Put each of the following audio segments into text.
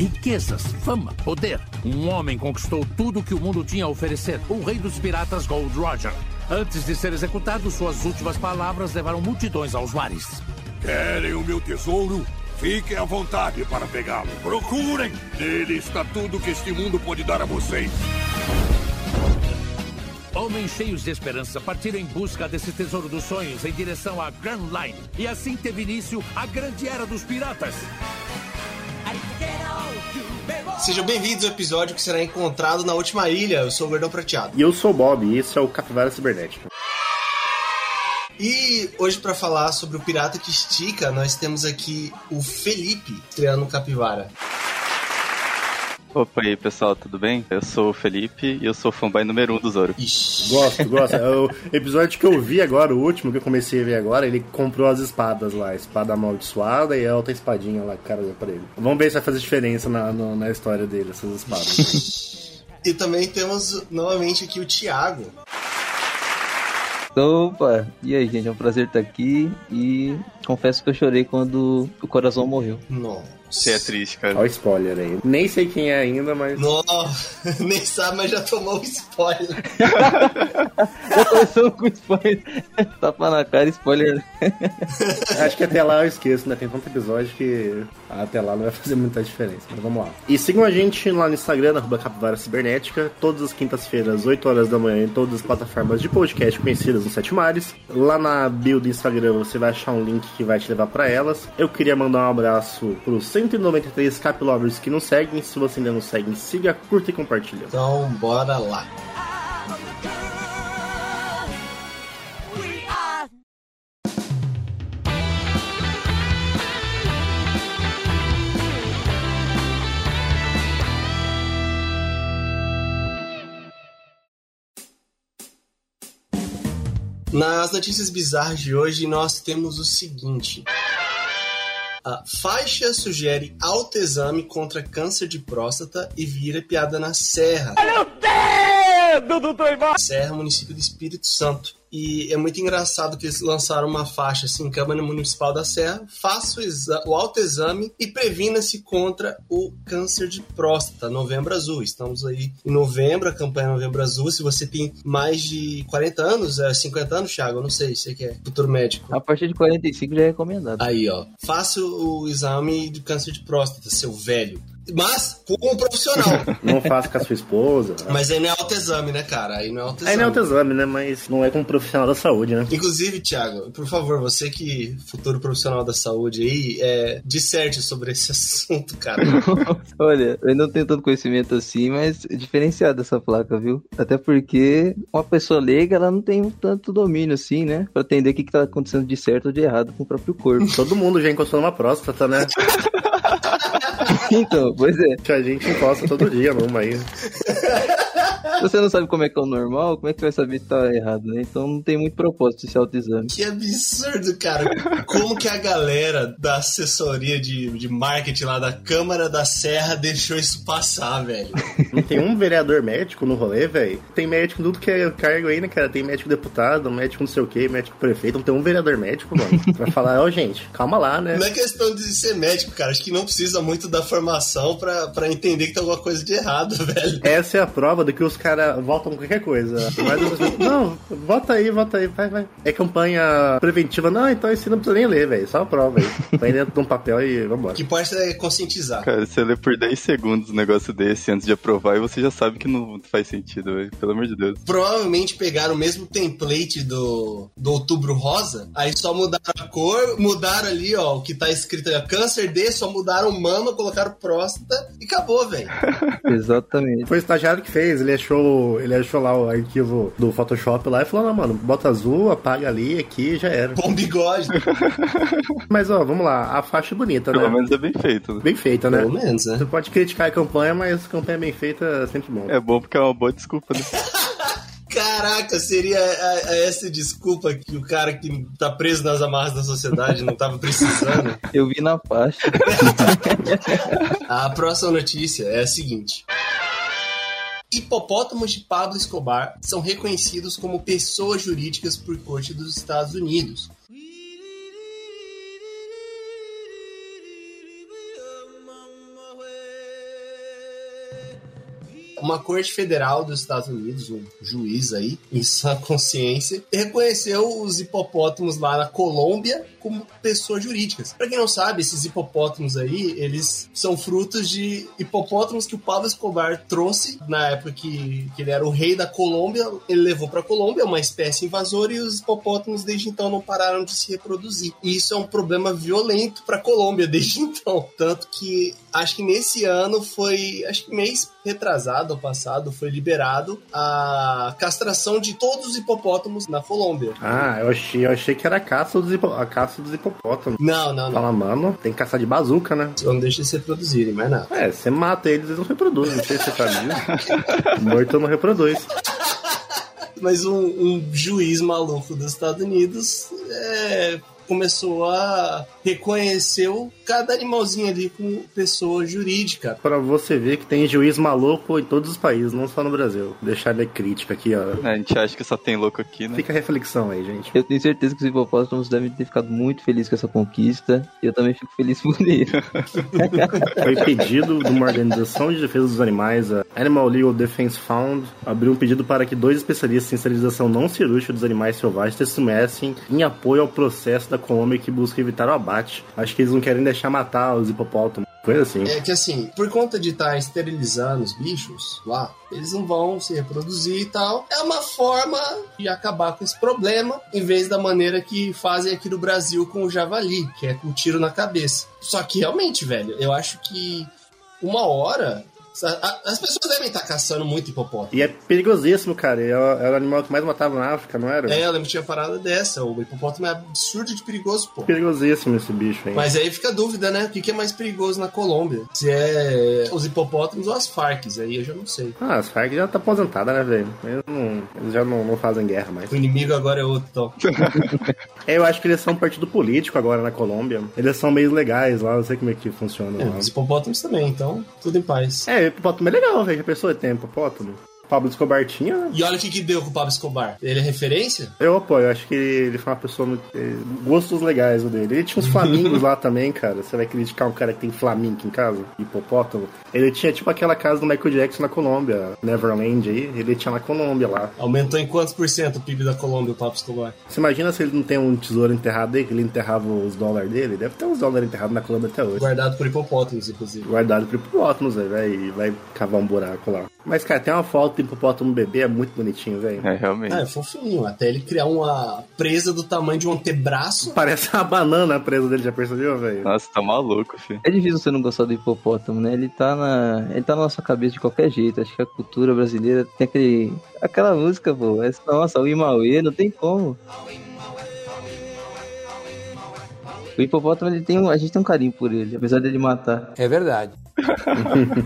riquezas, fama, poder. Um homem conquistou tudo que o mundo tinha a oferecer. O rei dos piratas Gold Roger. Antes de ser executado, suas últimas palavras levaram multidões aos mares. Querem o meu tesouro? Fiquem à vontade para pegá-lo. Procurem! Nele está tudo que este mundo pode dar a vocês. Homens cheios de esperança partiram em busca desse tesouro dos sonhos em direção à Grand Line. E assim teve início a grande era dos piratas. Sejam bem-vindos ao episódio que será encontrado na última ilha. Eu sou o Gordão Prateado. E eu sou o Bob, e esse é o Capivara Cibernética. E hoje, para falar sobre o pirata que estica, nós temos aqui o Felipe estreando o Capivara. Opa aí pessoal, tudo bem? Eu sou o Felipe e eu sou fanboy número um do Zoro. Ixi. Gosto, gosto. É o episódio que eu vi agora, o último que eu comecei a ver agora, ele comprou as espadas lá, a espada amaldiçoada e a outra espadinha lá que o cara deu pra ele. Vamos ver se vai fazer diferença na, no- na história dele, essas espadas. E também temos novamente aqui o Thiago. Opa! E aí, gente? É um prazer estar aqui e confesso que eu chorei quando o coração morreu. Nossa. Você é triste, cara. Olha o spoiler aí. Nem sei quem é ainda, mas. Nossa, nem sabe, mas já tomou um spoiler. Já começou com spoiler. Tapa na cara, spoiler. Acho que até lá eu esqueço, né? Tem tanto episódio que até lá não vai fazer muita diferença. Mas vamos lá. E sigam a gente lá no Instagram, arroba Capivara Cibernética, todas as quintas-feiras, 8 horas da manhã, em todas as plataformas de podcast conhecidas nos Sete Mares. Lá na bio do Instagram você vai achar um link que vai te levar pra elas. Eu queria mandar um abraço pros 193 Cap Lovers que não seguem. Se você ainda não segue, siga, curta e compartilha. Então, bora lá. Nas notícias bizarras de hoje, nós temos o seguinte. A faixa sugere autoexame contra câncer de próstata e vira piada na Serra. Serra, município do Espírito Santo. E é muito engraçado que eles lançaram uma faixa assim, Câmara Municipal da Serra, faça o, o autoexame e previna-se contra o câncer de próstata, Novembro Azul. Estamos aí em novembro, a campanha Novembro Azul. Se você tem mais de 40 anos, é 50 anos, Thiago, eu não sei, você que é futuro médico. A partir de 45 já é recomendado. Aí, ó. Faça o exame de câncer de próstata, seu velho. Mas com um profissional. Não faça com a sua esposa. Mas aí não é autoexame, né, cara? Aí não é autoexame. Aí não é autoexame, né? Mas não é com um profissional da saúde, né? Inclusive, Thiago, por favor, você que futuro profissional da saúde aí, é, disserte sobre esse assunto, cara. Olha, eu não tenho tanto conhecimento assim, mas é diferenciada essa placa, viu? Até porque uma pessoa leiga, ela não tem tanto domínio assim, né? Pra entender o que, que tá acontecendo de certo ou de errado com o próprio corpo. Todo mundo já encostou numa próstata, né? Então, pois é. Que a gente encosta todo dia numa aí. Se você não sabe como é que é o normal, como é que você vai saber se tá errado, né? Então não tem muito propósito esse autoexame. Que absurdo, cara. Como que a galera da assessoria de, de marketing lá da Câmara da Serra deixou isso passar, velho? Não tem um vereador médico no rolê, velho? Tem médico tudo que é cargo aí, né, cara? Tem médico deputado, médico não sei o que, médico prefeito. Não tem um vereador médico, mano. Pra falar, ó, gente, calma lá, né? Não é questão de ser médico, cara. Acho que não precisa muito da formação pra, pra entender que tem alguma coisa de errado, velho. Essa é a prova de que os caras votam qualquer coisa. Pessoas, não, vota aí, vota aí, vai, vai. É campanha preventiva. Não, então esse não precisa nem ler, velho. Só a prova aí. Põe dentro de um papel e vambora. O que importa é conscientizar. Cara, você lê por 10 segundos um negócio desse antes de aprovar e você já sabe que não faz sentido, velho. Pelo amor de Deus. provavelmente pegaram o mesmo template do, do Outubro Rosa, aí só mudaram a cor, mudaram ali, ó, o que tá escrito aí, ó, câncer D, só mudaram mama, colocaram próstata e acabou, velho. Exatamente. Foi o estagiário que fez, ele achou, ele achou lá o arquivo do Photoshop lá e falou, não, mano, bota azul, apaga ali, aqui já era. Bom bigode. Mas ó, vamos lá, a faixa é bonita, Pelo né? menos é bem feito. né? Bem feita, né? Pelo menos, né? Você pode criticar a campanha, mas campanha bem feita é sempre bom. É bom porque é uma boa desculpa, né? Caraca, seria a- a- essa desculpa que o cara que tá preso nas amarras da sociedade não tava precisando. Eu vi na faixa. A próxima notícia é a seguinte. Hipopótamos de Pablo Escobar são reconhecidos como pessoas jurídicas por corte dos Estados Unidos. Uma corte federal dos Estados Unidos, um juiz aí, em sua consciência, reconheceu os hipopótamos lá na Colômbia como pessoas jurídicas. Pra quem não sabe, esses hipopótamos aí, eles são frutos de hipopótamos que o Pablo Escobar trouxe na época que, que ele era o rei da Colômbia. Ele levou pra Colômbia, uma espécie invasora, e os hipopótamos desde então não pararam de se reproduzir. E isso é um problema violento pra Colômbia desde então. Tanto que acho que nesse ano foi, acho que mês retrasado ou passado, foi liberado a castração de todos os hipopótamos na Colômbia. Ah, eu achei, eu achei que era a caça dos, hipo, a caça dos hipopótamos. Não, não, não. Fala, mano, tem que caçar de bazuca, né? Só não deixa eles se reproduzirem, mais nada. É, você mata eles, eles não reproduzem, não sei se você sabia. Morto não reproduz. Mas um, um juiz maluco dos Estados Unidos é, começou a reconhecer cada animalzinho ali como pessoa jurídica. Pra você ver que tem juiz maluco em todos os países, não só no Brasil. Deixar a crítica aqui, ó. A gente acha que só tem louco aqui, né? Fica a reflexão aí, gente. Eu tenho certeza que os hipopótamos devem ter ficado muito felizes com essa conquista. E eu também fico feliz por ele. Foi pedido de uma organização de defesa dos animais, a Animal Legal Defense Fund, abriu um pedido para que dois especialistas em esterilização não cirúrgica dos animais selvagens testemunhassem em apoio ao processo da Colômbia que busca evitar o abate. Acho que eles não querem deixar matar os hipopótamos. Coisa assim. É que assim, por conta de estar esterilizando os bichos lá, eles não vão se reproduzir e tal. É uma forma de acabar com esse problema, em vez da maneira que fazem aqui no Brasil com o javali, que é com um tiro na cabeça. Só que realmente, velho, eu acho que uma hora as pessoas devem estar caçando muito hipopótamo. E é perigosíssimo, cara. Era o animal que mais matava na África, não era? É, eu lembro que tinha parada dessa. O hipopótamo é absurdo de perigoso, pô. Perigosíssimo esse bicho, hein? Mas aí fica a dúvida, né? O que é mais perigoso na Colômbia? Se é os hipopótamos ou as Farcs, aí eu já não sei. Ah, as Farc já tá aposentada, né, velho? Eles, não, eles já não, não, fazem guerra mais. O inimigo agora é outro, então. é, eu acho que eles são um partido político agora na Colômbia. Eles são meio legais lá, não sei como é que funciona. É, os hipopótamos também, então tudo em paz. É, hipopótamo é legal, velho. A pessoa tem hipopótamo. Pablo Escobar tinha. E olha o que, que deu com o Pablo Escobar. Ele é referência? Eu apoio, eu acho que ele foi uma pessoa muito. eh, Gostos legais o dele. Ele tinha uns flamingos lá também, cara. Você vai criticar um cara que tem flamingo em casa? Hipopótamo? Ele tinha tipo aquela casa do Michael Jackson na Colômbia, Neverland aí. Ele tinha na Colômbia lá. Aumentou em quantos por cento o PIB da Colômbia, o Pablo Escobar? Você imagina se ele não tem um tesouro enterrado aí, que ele enterrava os dólares dele? Deve ter uns dólares enterrados na Colômbia até hoje. Guardado por hipopótamos, inclusive. Guardado pro hipopótamos, velho. Vai, vai cavar um buraco lá. Mas, cara, tem uma foto do hipopótamo bebê, é muito bonitinho, velho. É, realmente. Ah, é fofinho. Até ele criar uma presa do tamanho de um antebraço. Parece uma banana a presa dele, já percebeu, velho? Nossa, tá maluco, filho. É difícil você não gostar do hipopótamo, né? Ele tá na, ele tá na nossa cabeça de qualquer jeito. Acho que a cultura brasileira tem aquele, aquela música, pô. Essa, nossa, o Imauê, não tem como. O hipopótamo, ele tem, um- a gente tem um carinho por ele, apesar dele matar. É verdade.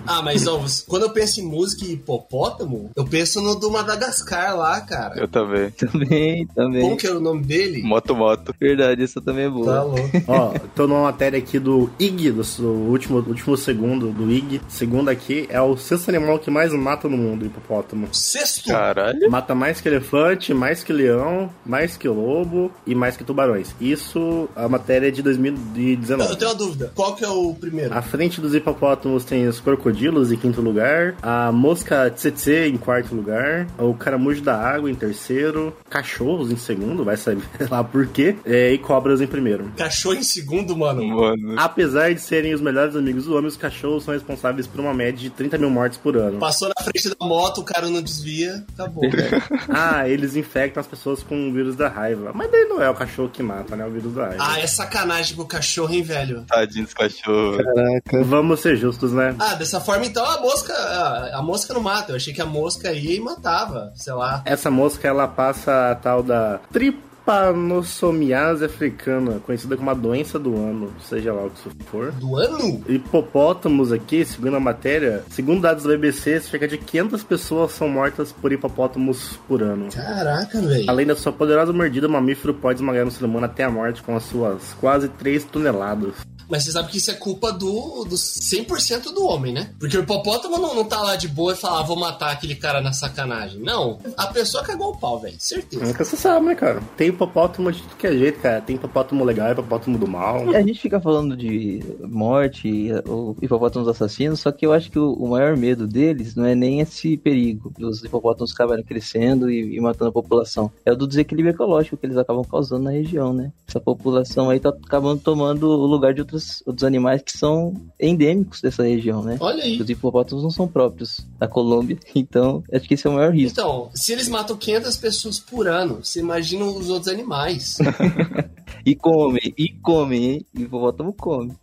Ah, mas ó, quando eu penso em música e hipopótamo, eu penso no do Madagascar lá, cara. Eu também. Também, também. Como que era o nome dele? Moto Moto. Verdade, essa também é boa. Tá louco. Ó, tô numa matéria aqui do IG, do, do último, último segundo do IG. Segundo aqui, é o sexto animal que mais mata no mundo, hipopótamo. Sexto. Caralho. Mata mais que elefante, mais que leão, mais que lobo e mais que tubarões. Isso, a matéria é de Eu 2019. tenho uma dúvida. Qual que é o primeiro? À frente dos hipopótamos tem os crocodilos em quinto lugar, a mosca tsetse em quarto lugar, o caramujo da água em terceiro, cachorros em segundo, vai saber lá por quê, é, e cobras em primeiro. Cachorro em segundo, mano. Mano. Apesar de serem os melhores amigos do homem, os cachorros são responsáveis por uma média de 30 mil mortes por ano. Passou na frente da moto, o cara não desvia, acabou. Ah, eles infectam as pessoas com o vírus da raiva. Mas daí não é o cachorro que mata, né? O vírus da raiva. Ah, é sacanagem pro cachorro, hein, velho? Tadinho dos cachorros. Caraca. Vamos ser justos, né? Ah, dessa forma então a mosca. A, a mosca não mata. Eu achei que a mosca ia e matava, sei lá. Essa mosca, ela passa a tal da trypanosomiase africana, conhecida como a doença do ano, seja lá o que isso for. Do ano? Hipopótamos aqui, segundo a matéria, segundo dados do BBC, cerca de 500 pessoas são mortas por hipopótamos por ano. Caraca, velho. Além da sua poderosa mordida, o mamífero pode esmagar um ser humano até a morte com as suas quase 3 toneladas. Mas você sabe que isso é culpa do, do 100% do homem, né? Porque o hipopótamo não, não tá lá de boa e fala, ah, vou matar aquele cara na sacanagem. Não. A pessoa cagou o pau, velho. Certeza. Nunca se sabe, né, cara? Tem hipopótamo de tudo que é jeito, cara. Tem hipopótamo legal, hipopótamo do mal. E a gente fica falando de morte, ou hipopótamos assassinos, só que eu acho que o, o maior medo deles não é nem esse perigo dos hipopótamos acabarem crescendo e, e matando a população. É o do desequilíbrio ecológico que eles acabam causando na região, né? Essa população aí tá acabando tomando o lugar de outros, outros animais que são endêmicos dessa região, né? Olha aí. Os hipopótamos não são próprios da Colômbia, então acho que esse é o maior risco. Então, se eles matam 500 pessoas por ano, você imagina os outros animais. E come, e come, hein? Hipopótamo come.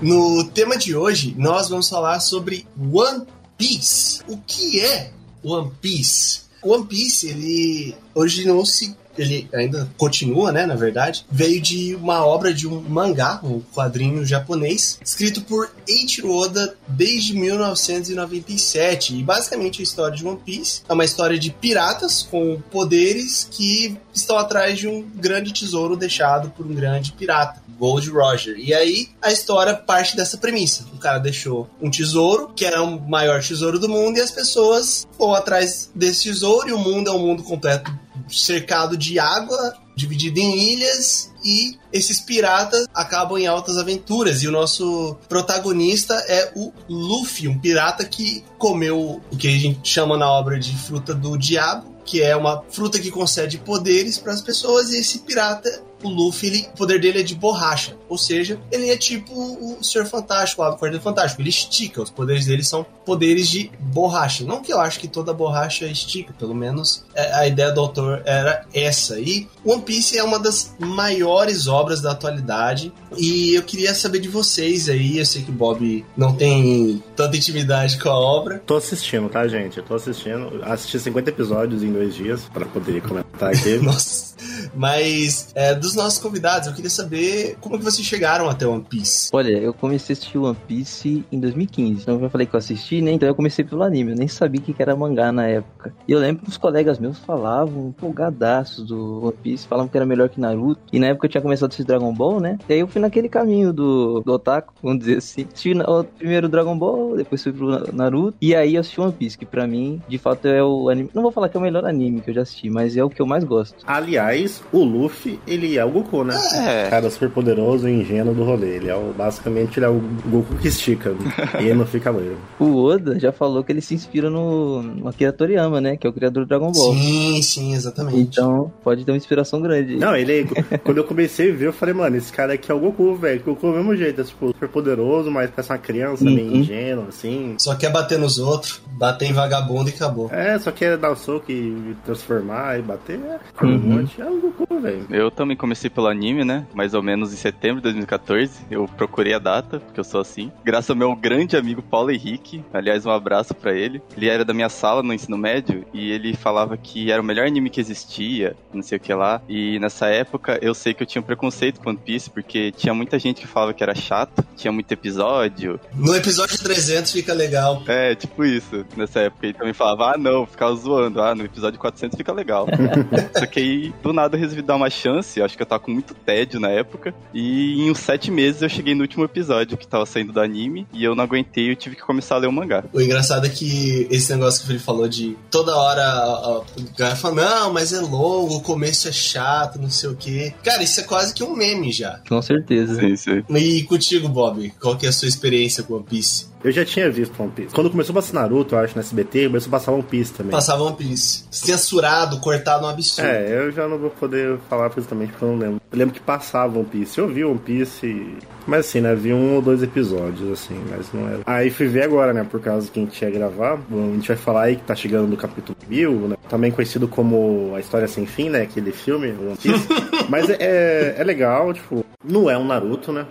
No tema de hoje, nós vamos falar sobre One Piece. O que é One Piece? One Piece, ele originou-se ele ainda continua, né, na verdade, veio de uma obra de um mangá, um quadrinho japonês, escrito por Eiichiro Oda desde 1997. E basicamente a história de One Piece é uma história de piratas com poderes que estão atrás de um grande tesouro deixado por um grande pirata. Gold Roger. E aí a história parte dessa premissa. O cara deixou um tesouro, que era o maior tesouro do mundo, e as pessoas vão atrás desse tesouro, e o mundo é um mundo completo cercado de água, dividido em ilhas, e esses piratas acabam em altas aventuras. E o nosso protagonista é o Luffy, um pirata que comeu o que a gente chama na obra de fruta do diabo, que é uma fruta que concede poderes para as pessoas, e esse pirata o Luffy, ele, o poder dele é de borracha. Ou seja, ele é tipo o Senhor Fantástico lá do Quarteto Fantástico. Ele estica, os poderes dele são poderes de borracha. Não que eu acho que toda borracha estica, pelo menos é, a ideia do autor era essa. E One Piece é uma das maiores obras da atualidade. E eu queria saber de vocês aí. Eu sei que o Bob não tem tanta intimidade com a obra. Tô assistindo, tá, gente? Eu tô assistindo. Assisti 50 episódios em dois dias pra poder comentar aqui. Nossa. Mas é, dos nossos convidados, eu queria saber como que vocês chegaram até One Piece. Olha, eu comecei a assistir One Piece em 2015. Então eu já falei que eu assisti, né? Então eu comecei pelo anime. Eu nem sabia o que era mangá na época. E eu lembro que os colegas meus falavam empolgadaços do One Piece, falavam que era melhor que Naruto. E na época eu tinha começado a assistir Dragon Ball, né? E aí eu fui naquele caminho do, do Otaku, vamos dizer assim. Assisti o primeiro Dragon Ball, depois fui pro Naruto. E aí eu assisti One Piece, que pra mim, de fato, é o anime. Não vou falar que é o melhor anime que eu já assisti, mas é o que eu mais gosto. Aliás, o Luffy, ele é o Goku, né? É. Cara super poderoso e ingênuo do rolê. Ele é o, basicamente, ele é o Goku que estica. e ele não fica loiro. O Oda já falou que ele se inspira no, no Akira Toriyama, né? Que é o criador do Dragon Ball. Sim, sim, exatamente. Então, pode ter uma inspiração grande. Não, ele. quando eu comecei a ver, eu falei, mano, esse cara aqui é o Goku, velho. Goku é do mesmo jeito, é tipo, super poderoso, mas parece uma criança, meio Uhum. ingênuo, assim. Só quer bater nos outros, bater em vagabundo e acabou. É, só quer dar o soco e transformar e bater. É, Uhum. um monte. É o Goku, velho. Eu também comecei pelo anime, né? Mais ou menos em setembro de 2014. Eu procurei a data, porque eu sou assim. Graças ao meu grande amigo Paulo Henrique. Aliás, um abraço pra ele. Ele era da minha sala no ensino médio e ele falava que era o melhor anime que existia, não sei o que lá. E nessa época eu sei que eu tinha um preconceito com One Piece, porque tinha muita gente que falava que era chato, tinha muito episódio. No episódio 300 fica legal. É, tipo isso. Nessa época ele também falava, ah não, ficava zoando. Ah, no episódio 400 fica legal. Só que aí, do nada, eu resolvi dar uma chance. Acho que eu tava com muito tédio na época. E em uns sete meses eu cheguei no último episódio que tava saindo do anime. E eu não aguentei eu tive que começar a ler o mangá. O engraçado é que esse negócio que Felipe falou de toda hora o cara fala, não, mas é longo, o começo é chato, não sei o quê. Cara, isso é quase que um meme já. Com certeza. Sim, sim. E contigo, Bob, qual que é a sua experiência com One Piece? Eu já tinha visto One Piece. Quando começou a passar Naruto, eu acho, no SBT, começou a passar One Piece também. Passava One Piece. Censurado, cortado um absurdo. É, eu já não vou poder falar precisamente porque eu não lembro. Eu lembro que passava One Piece. Eu vi One Piece, mas assim, né? Vi um ou dois episódios, assim, mas não era. Aí fui ver agora, né? Por causa que a gente ia gravar. A gente vai falar aí que tá chegando no capítulo 1000, né? Também conhecido como A História Sem Fim, né? Aquele filme, One Piece. mas é, é, é legal, tipo, não é um Naruto, né?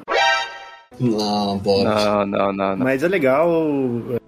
Não, Bob. Não, não, não, não. Mas é legal.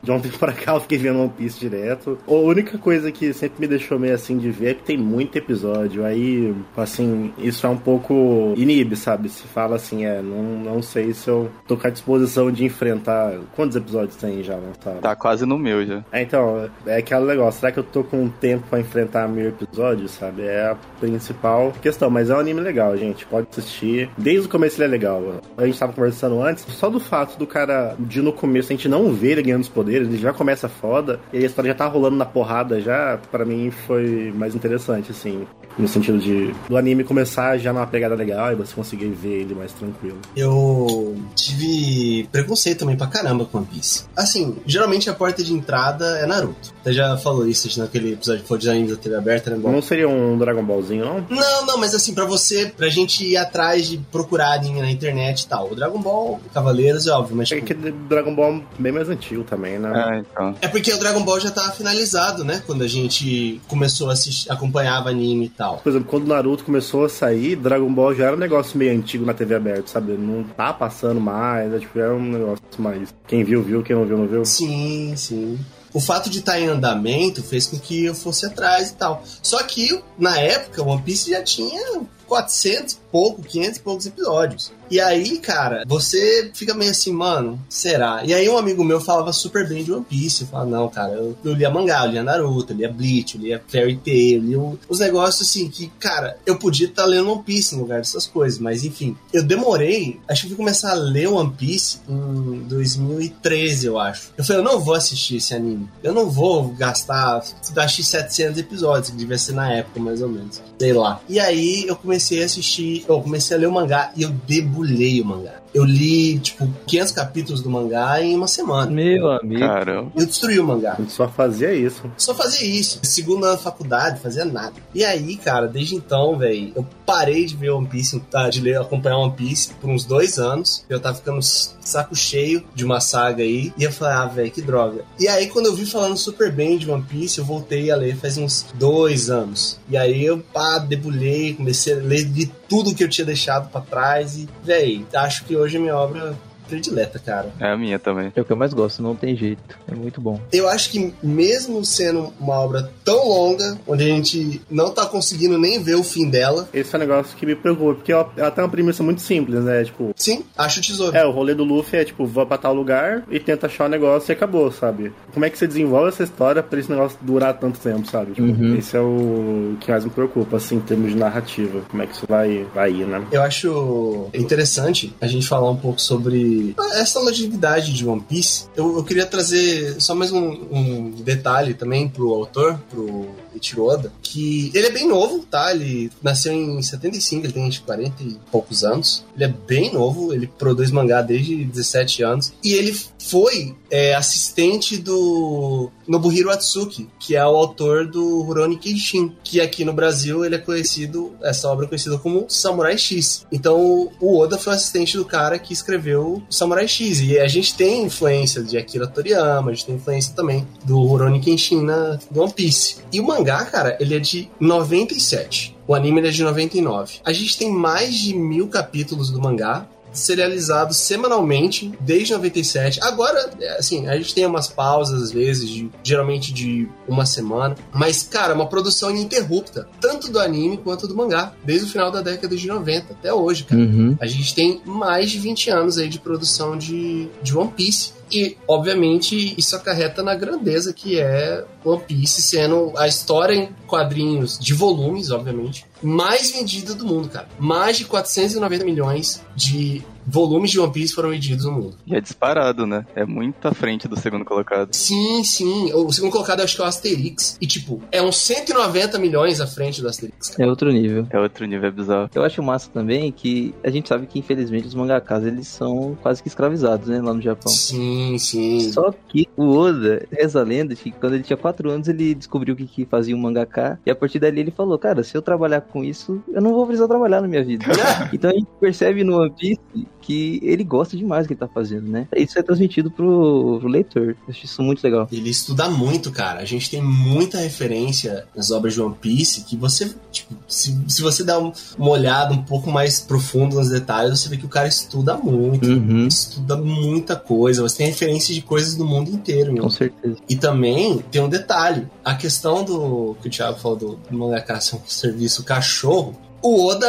De um tempo pra cá eu fiquei vendo One Piece direto. A única coisa que sempre me deixou meio assim de ver é que tem muito episódio. Aí, assim, isso é um pouco inibe, sabe? Se fala assim, é, não, não sei se eu tô com a disposição de enfrentar. Quantos episódios tem já lançado? Tá quase no meu já. É, então, é aquele negócio. Será que eu tô com tempo pra enfrentar mil episódios, sabe? É a principal questão. Mas é um anime legal, gente. Pode assistir. Desde o começo ele é legal. A gente tava conversando antes. Só do fato do cara, de no começo, a gente não ver ele ganhando os poderes, ele já começa foda. E a história já tá rolando na porrada já. para mim foi mais interessante, assim. No sentido de do anime começar já numa pegada legal e você conseguir ver ele mais tranquilo. Eu tive preconceito também pra caramba com One Piece. Assim, geralmente a porta de entrada é Naruto. Você já falou isso naquele episódio que foi de animes da TV aberta, né? Bom, Não seria um Dragon Ballzinho, não? Não, não, mas assim, pra você, pra gente ir atrás de procurar anime na internet e tal. O Dragon Ball, Cavaleiros é óbvio, mas É tipo, que Dragon Ball é bem mais antigo também, né? Ah, então. é porque o Dragon Ball já tava finalizado, né? Quando a gente começou a assistir, acompanhava anime e tal. Por exemplo, quando o Naruto começou a sair, Dragon Ball já era um negócio meio antigo na TV aberta, sabe? Não tá passando mais, é, tipo, era um negócio mais. Quem viu, viu, quem não viu, não viu. Sim, sim. O fato de estar em andamento fez com que eu fosse atrás e tal. Só que, na época, One Piece já tinha 400 e pouco, 500 e poucos episódios. E aí, cara, você fica meio assim, mano, será? E aí um amigo meu falava super bem de One Piece. Eu falava, não, cara, eu, eu lia mangá, eu lia Naruto, eu lia Bleach, eu lia Fairy Tail, eu lia os negócios assim que, cara, eu podia estar lendo One Piece no lugar dessas coisas, mas enfim. Eu demorei, acho que eu fui começar a ler One Piece em 2013, eu acho. Eu falei, eu não vou assistir esse anime. Eu não vou gastar, gastar 700 episódios, que devia ser na época, mais ou menos. Sei lá. E aí eu comecei a assistir, eu comecei a ler o mangá e eu debulhei o mangá. Eu li, tipo, 500 capítulos do mangá em uma semana. Meu amigo. Caramba. Eu destruí o mangá. Só fazia isso. Só fazia isso. Segundo ano da faculdade, fazia nada. E aí, cara, desde então, velho, eu parei de ver One Piece, tá, de ler, acompanhar One Piece por uns dois anos. Eu tava ficando saco cheio de uma saga aí. E eu falei, ah, velho, que droga. E aí, quando eu vi falando super bem de One Piece, eu voltei a ler faz uns dois anos. E aí eu, pá, debulhei, comecei a ler de tudo que eu tinha deixado pra trás. E, velho, acho que hoje minha obra predileta, cara. É a minha também. É o que eu mais gosto, não tem jeito. É muito bom. Eu acho que mesmo sendo uma obra tão longa, onde a gente não tá conseguindo nem ver o fim dela, Esse é um negócio que me preocupa, porque ela, ela tem uma premissa muito simples, né? Tipo, sim, acho o tesouro. é, o rolê do Luffy é tipo, vou pra tal lugar e tenta achar o negócio e acabou, sabe? Como é que você desenvolve essa história pra esse negócio durar tanto tempo, sabe? Tipo, Uhum. esse é o que mais me preocupa, assim, em termos de narrativa. Como é que isso vai, vai ir, né? Eu acho interessante a gente falar um pouco sobre essa longevidade de One Piece. Eu, eu queria trazer só mais um, um detalhe também pro autor, pro Ichiro Oda, que ele é bem novo, tá? Ele nasceu em 75, ele tem acho, que 40 e poucos anos. Ele é bem novo, ele produz mangá desde 17 anos. E ele foi é, assistente do Nobuhiro Atsuki, que é o autor do Rurouni Kenshin, que aqui no Brasil ele é conhecido, essa obra é conhecida como Samurai X. Então o Oda foi assistente do cara que escreveu Samurai X. E a gente tem influência de Akira Toriyama, a gente tem influência também do Rurouni Kenshin na, do One Piece. E o mangá, cara, ele é de 97. O anime é de 99. A gente tem mais de mil capítulos do mangá serializado semanalmente desde 97. Agora, é, assim, a gente tem umas pausas às vezes, de- geralmente de uma semana, mas cara, uma produção ininterrupta, tanto do anime quanto do mangá, desde o final da década de 90 até hoje, cara. Uhum. A gente tem mais de 20 anos aí de produção de, de One Piece. E, obviamente, isso acarreta na grandeza que é One Piece, sendo a história em quadrinhos de volumes, obviamente, mais vendida do mundo, cara. Mais de 490 milhões de volumes de One Piece foram vendidos no mundo. E é disparado, né? É muito à frente do segundo colocado. Sim, sim. O segundo colocado eu acho que é o Asterix. E, tipo, é uns 190 milhões à frente do Asterix, cara. É outro nível. É outro nível é bizarro. Eu acho massa também que a gente sabe que, infelizmente, os mangakas, eles são quase que escravizados, né, lá no Japão. Sim, sim. Só que o Oda, reza a lenda, que quando ele tinha 4 anos, ele descobriu que, que fazia um mangaká. E a partir dali ele falou, cara, se eu trabalhar com isso, eu não vou precisar trabalhar na minha vida. então a gente percebe no One Piece que ele gosta demais do que ele tá fazendo, né? Isso é transmitido pro, pro leitor. Eu acho isso muito legal. Ele estuda muito, cara. A gente tem muita referência nas obras de One Piece que você, tipo, se, se você dá um- uma olhada um pouco mais profunda nos detalhes, você vê que o cara estuda muito. Uhum. Estuda muita coisa. Você tem referência de coisas do mundo inteiro, meu. Com certeza. E também tem um detalhe: a questão do que o Thiago falou do, do mangaka ser um serviço cachorro. O Oda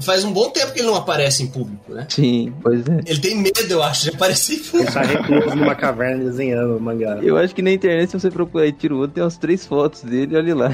faz um bom tempo que ele não aparece em público, né? Sim, pois é. Ele tem medo, eu acho, de aparecer em público. Ele tá recluso numa caverna desenhando o mangá. Eu acho que na internet, se você procurar aí Tiro Oda, tem umas três fotos dele, olha lá.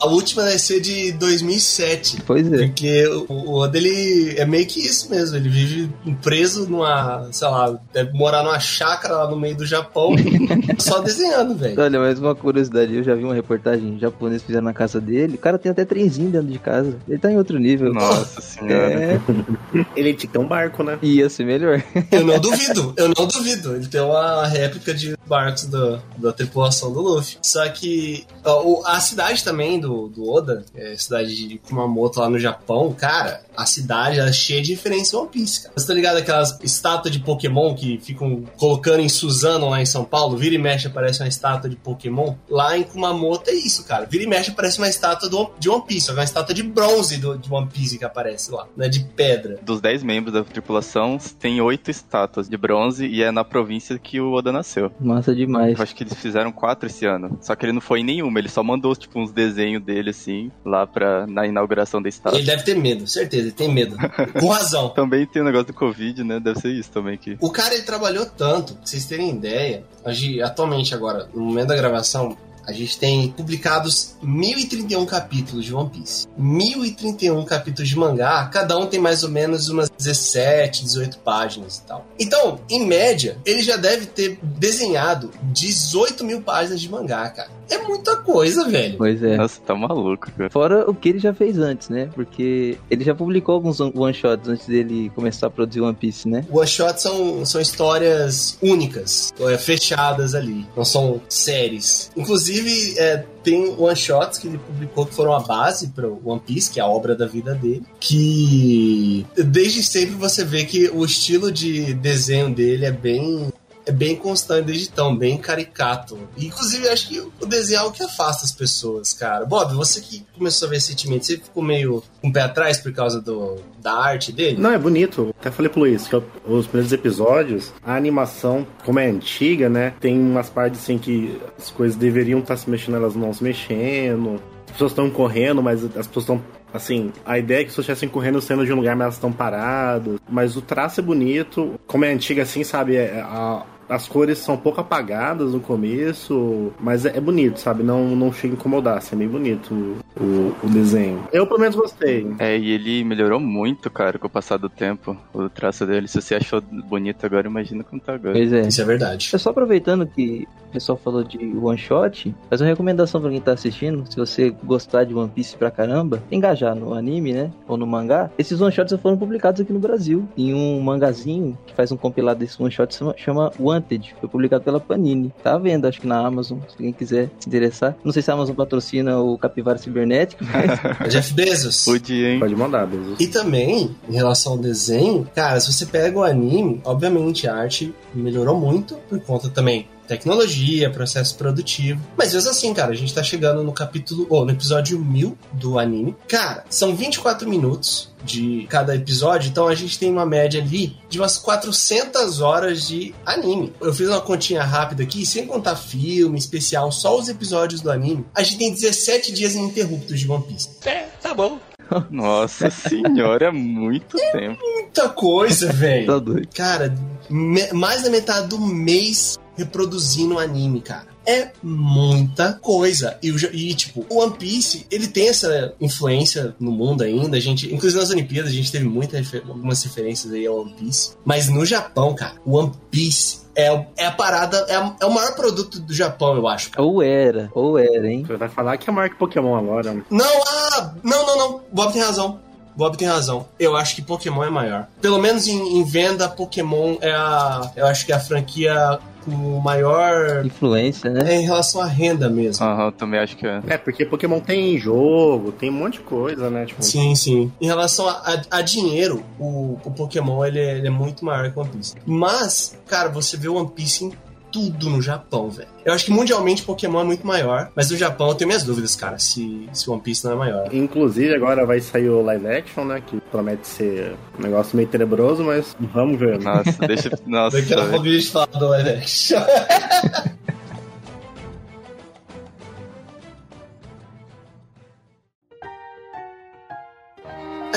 A última deve ser de 2007. Pois é. Porque o o Oda, ele é meio que isso mesmo. Ele vive preso numa, sei lá, deve morar numa chácara lá no meio do Japão, só desenhando, velho. Olha, mais uma curiosidade, eu já vi uma reportagem japonesa fizeram na casa dele. O cara tem até trenzinho dentro de casa. Ele tá em outro nível. Nossa senhora. É, Ele tinha que ter um barco, né? ia ser melhor. Eu não duvido, eu não duvido. Ele tem uma réplica de barcos do- da tripulação do Luffy. Só que o- a cidade também do, do Oda, é a cidade de Kumamoto lá no Japão, cara, a cidade é cheia de referência ao One Piece, cara. Você tá ligado aquelas estátuas de Pokémon que ficam colocando em Suzano lá em São Paulo? Vira e mexe aparece uma estátua de Pokémon. Lá em Kumamoto é isso, cara. Vira e mexe aparece uma estátua do, de One Piece, é uma estátua de bronze do, de One Piece que aparece lá, não é de pedra. Dos 10 membros da tripulação, tem oito estátuas de bronze e é na província que o Oda nasceu. Massa demais. Eu acho que eles fizeram quatro esse ano. Só que ele não foi em nenhuma, ele só mandou tipo uns desenhos dele assim, lá pra, na inauguração da estátua. Ele deve ter medo, certeza, ele tem medo. Com razão. Também tem o negócio do Covid, né? Deve ser isso também que. O cara ele trabalhou tanto, pra vocês terem ideia, hoje, atualmente agora, no momento da gravação, a gente tem publicados 1031 capítulos de One Piece. 1031 capítulos de mangá, cada um tem mais ou menos umas 17, 18 páginas e tal. Então, em média, ele já deve ter desenhado 18 mil páginas de mangá, cara. É muita coisa, velho. Pois é. Nossa, tá maluco, cara. Fora o que ele já fez antes, né? Porque ele já publicou alguns one-shots antes dele começar a produzir One Piece, né? One Shot são, são histórias únicas, é, fechadas ali, não são séries. Inclusive, é, tem one shots que ele publicou que foram a base para One Piece, que é a obra da vida dele. Que desde sempre você vê que o estilo de desenho dele é bem. É bem constante desde então, bem caricato. Inclusive, acho que o desenho é o que afasta as pessoas, cara. Bob, você que começou a ver recentemente, você ficou meio com o pé atrás por causa do, da arte dele? Não, é bonito. Até falei pro Luiz que os primeiros episódios, a animação, como é antiga, né? Tem umas partes assim que as coisas deveriam estar se mexendo, elas não se mexendo. As pessoas estão correndo, mas as pessoas estão. Assim, a ideia é que pessoas estivessem correndo saindo de um lugar, mas elas estão paradas. Mas o traço é bonito. Como é antiga assim, sabe? É, a- as cores são um pouco apagadas no começo, mas é, é bonito, sabe? Não, não chega a incomodar, assim, é bem bonito o, o- o desenho. Eu, pelo menos, gostei. É, e ele melhorou muito, cara, com o passar do tempo. O traço dele. Se você achou bonito agora, imagina como tá agora. Pois é. Isso é verdade. É só aproveitando que o pessoal falou de one shot, faz uma recomendação pra quem tá assistindo. Se você gostar de One Piece pra caramba, engajar no anime, né? Ou no mangá, esses one shots já foram publicados aqui no Brasil. Em um mangazinho que faz um compilado desses one shots chama, chama Wanted. Foi publicado pela Panini. Tá à venda, acho que na Amazon, se alguém quiser se interessar. Não sei se a Amazon patrocina o Capivara Cibernético, mas Jeff Bezos. Podia, hein? Pode mandar, Bezos. E também, em relação ao desenho, cara, se você pega o anime, obviamente a arte melhorou muito por conta também tecnologia, processo produtivo. Mas mesmo assim, cara, a gente tá chegando no capítulo, ou no episódio 1000 do anime. Cara, são 24 minutos de cada episódio, então a gente tem uma média ali de umas 400 horas de anime. Eu fiz uma continha rápida aqui, sem contar filme, especial, só os episódios do anime. A gente tem 17 dias ininterruptos de One Piece. Nossa senhora, é muito tempo. Muita coisa, velho. tá doido. Cara, mais da metade do mês reproduzindo anime, cara. É muita coisa. E, e, tipo, o One Piece, ele tem essa influência no mundo ainda. A gente, inclusive nas Olimpíadas, a gente teve muita, refer- algumas referências aí ao One Piece. Mas no Japão, cara, o One Piece é, é a parada, é, a- é o maior produto do Japão, eu acho. cara. Ou era, ou era, hein? Você vai falar que é marca Pokémon agora. Não, ah, não, não, não. Bob tem razão. Bob tem razão. Eu acho que Pokémon é maior. Pelo menos em, em venda, Pokémon é a. Eu acho que é a franquia com maior Influência, né? é em relação à renda mesmo. Aham, eu também acho que é. É, porque Pokémon tem jogo, tem um monte de coisa, né? Tipo, Sim, sim. Em relação a, a- a dinheiro, o, o Pokémon ele é, ele é muito maior que o One Piece. Mas, cara, você vê o One Piece em tudo no Japão, velho. Eu acho que mundialmente Pokémon é muito maior, mas no Japão eu tenho minhas dúvidas, cara, se, se One Piece não é maior. Inclusive agora vai sair o live action, né? Que promete ser um negócio meio tenebroso, mas vamos ver. né? Nossa, deixa. Nossa, Daqui a pouco a gente fala do live action.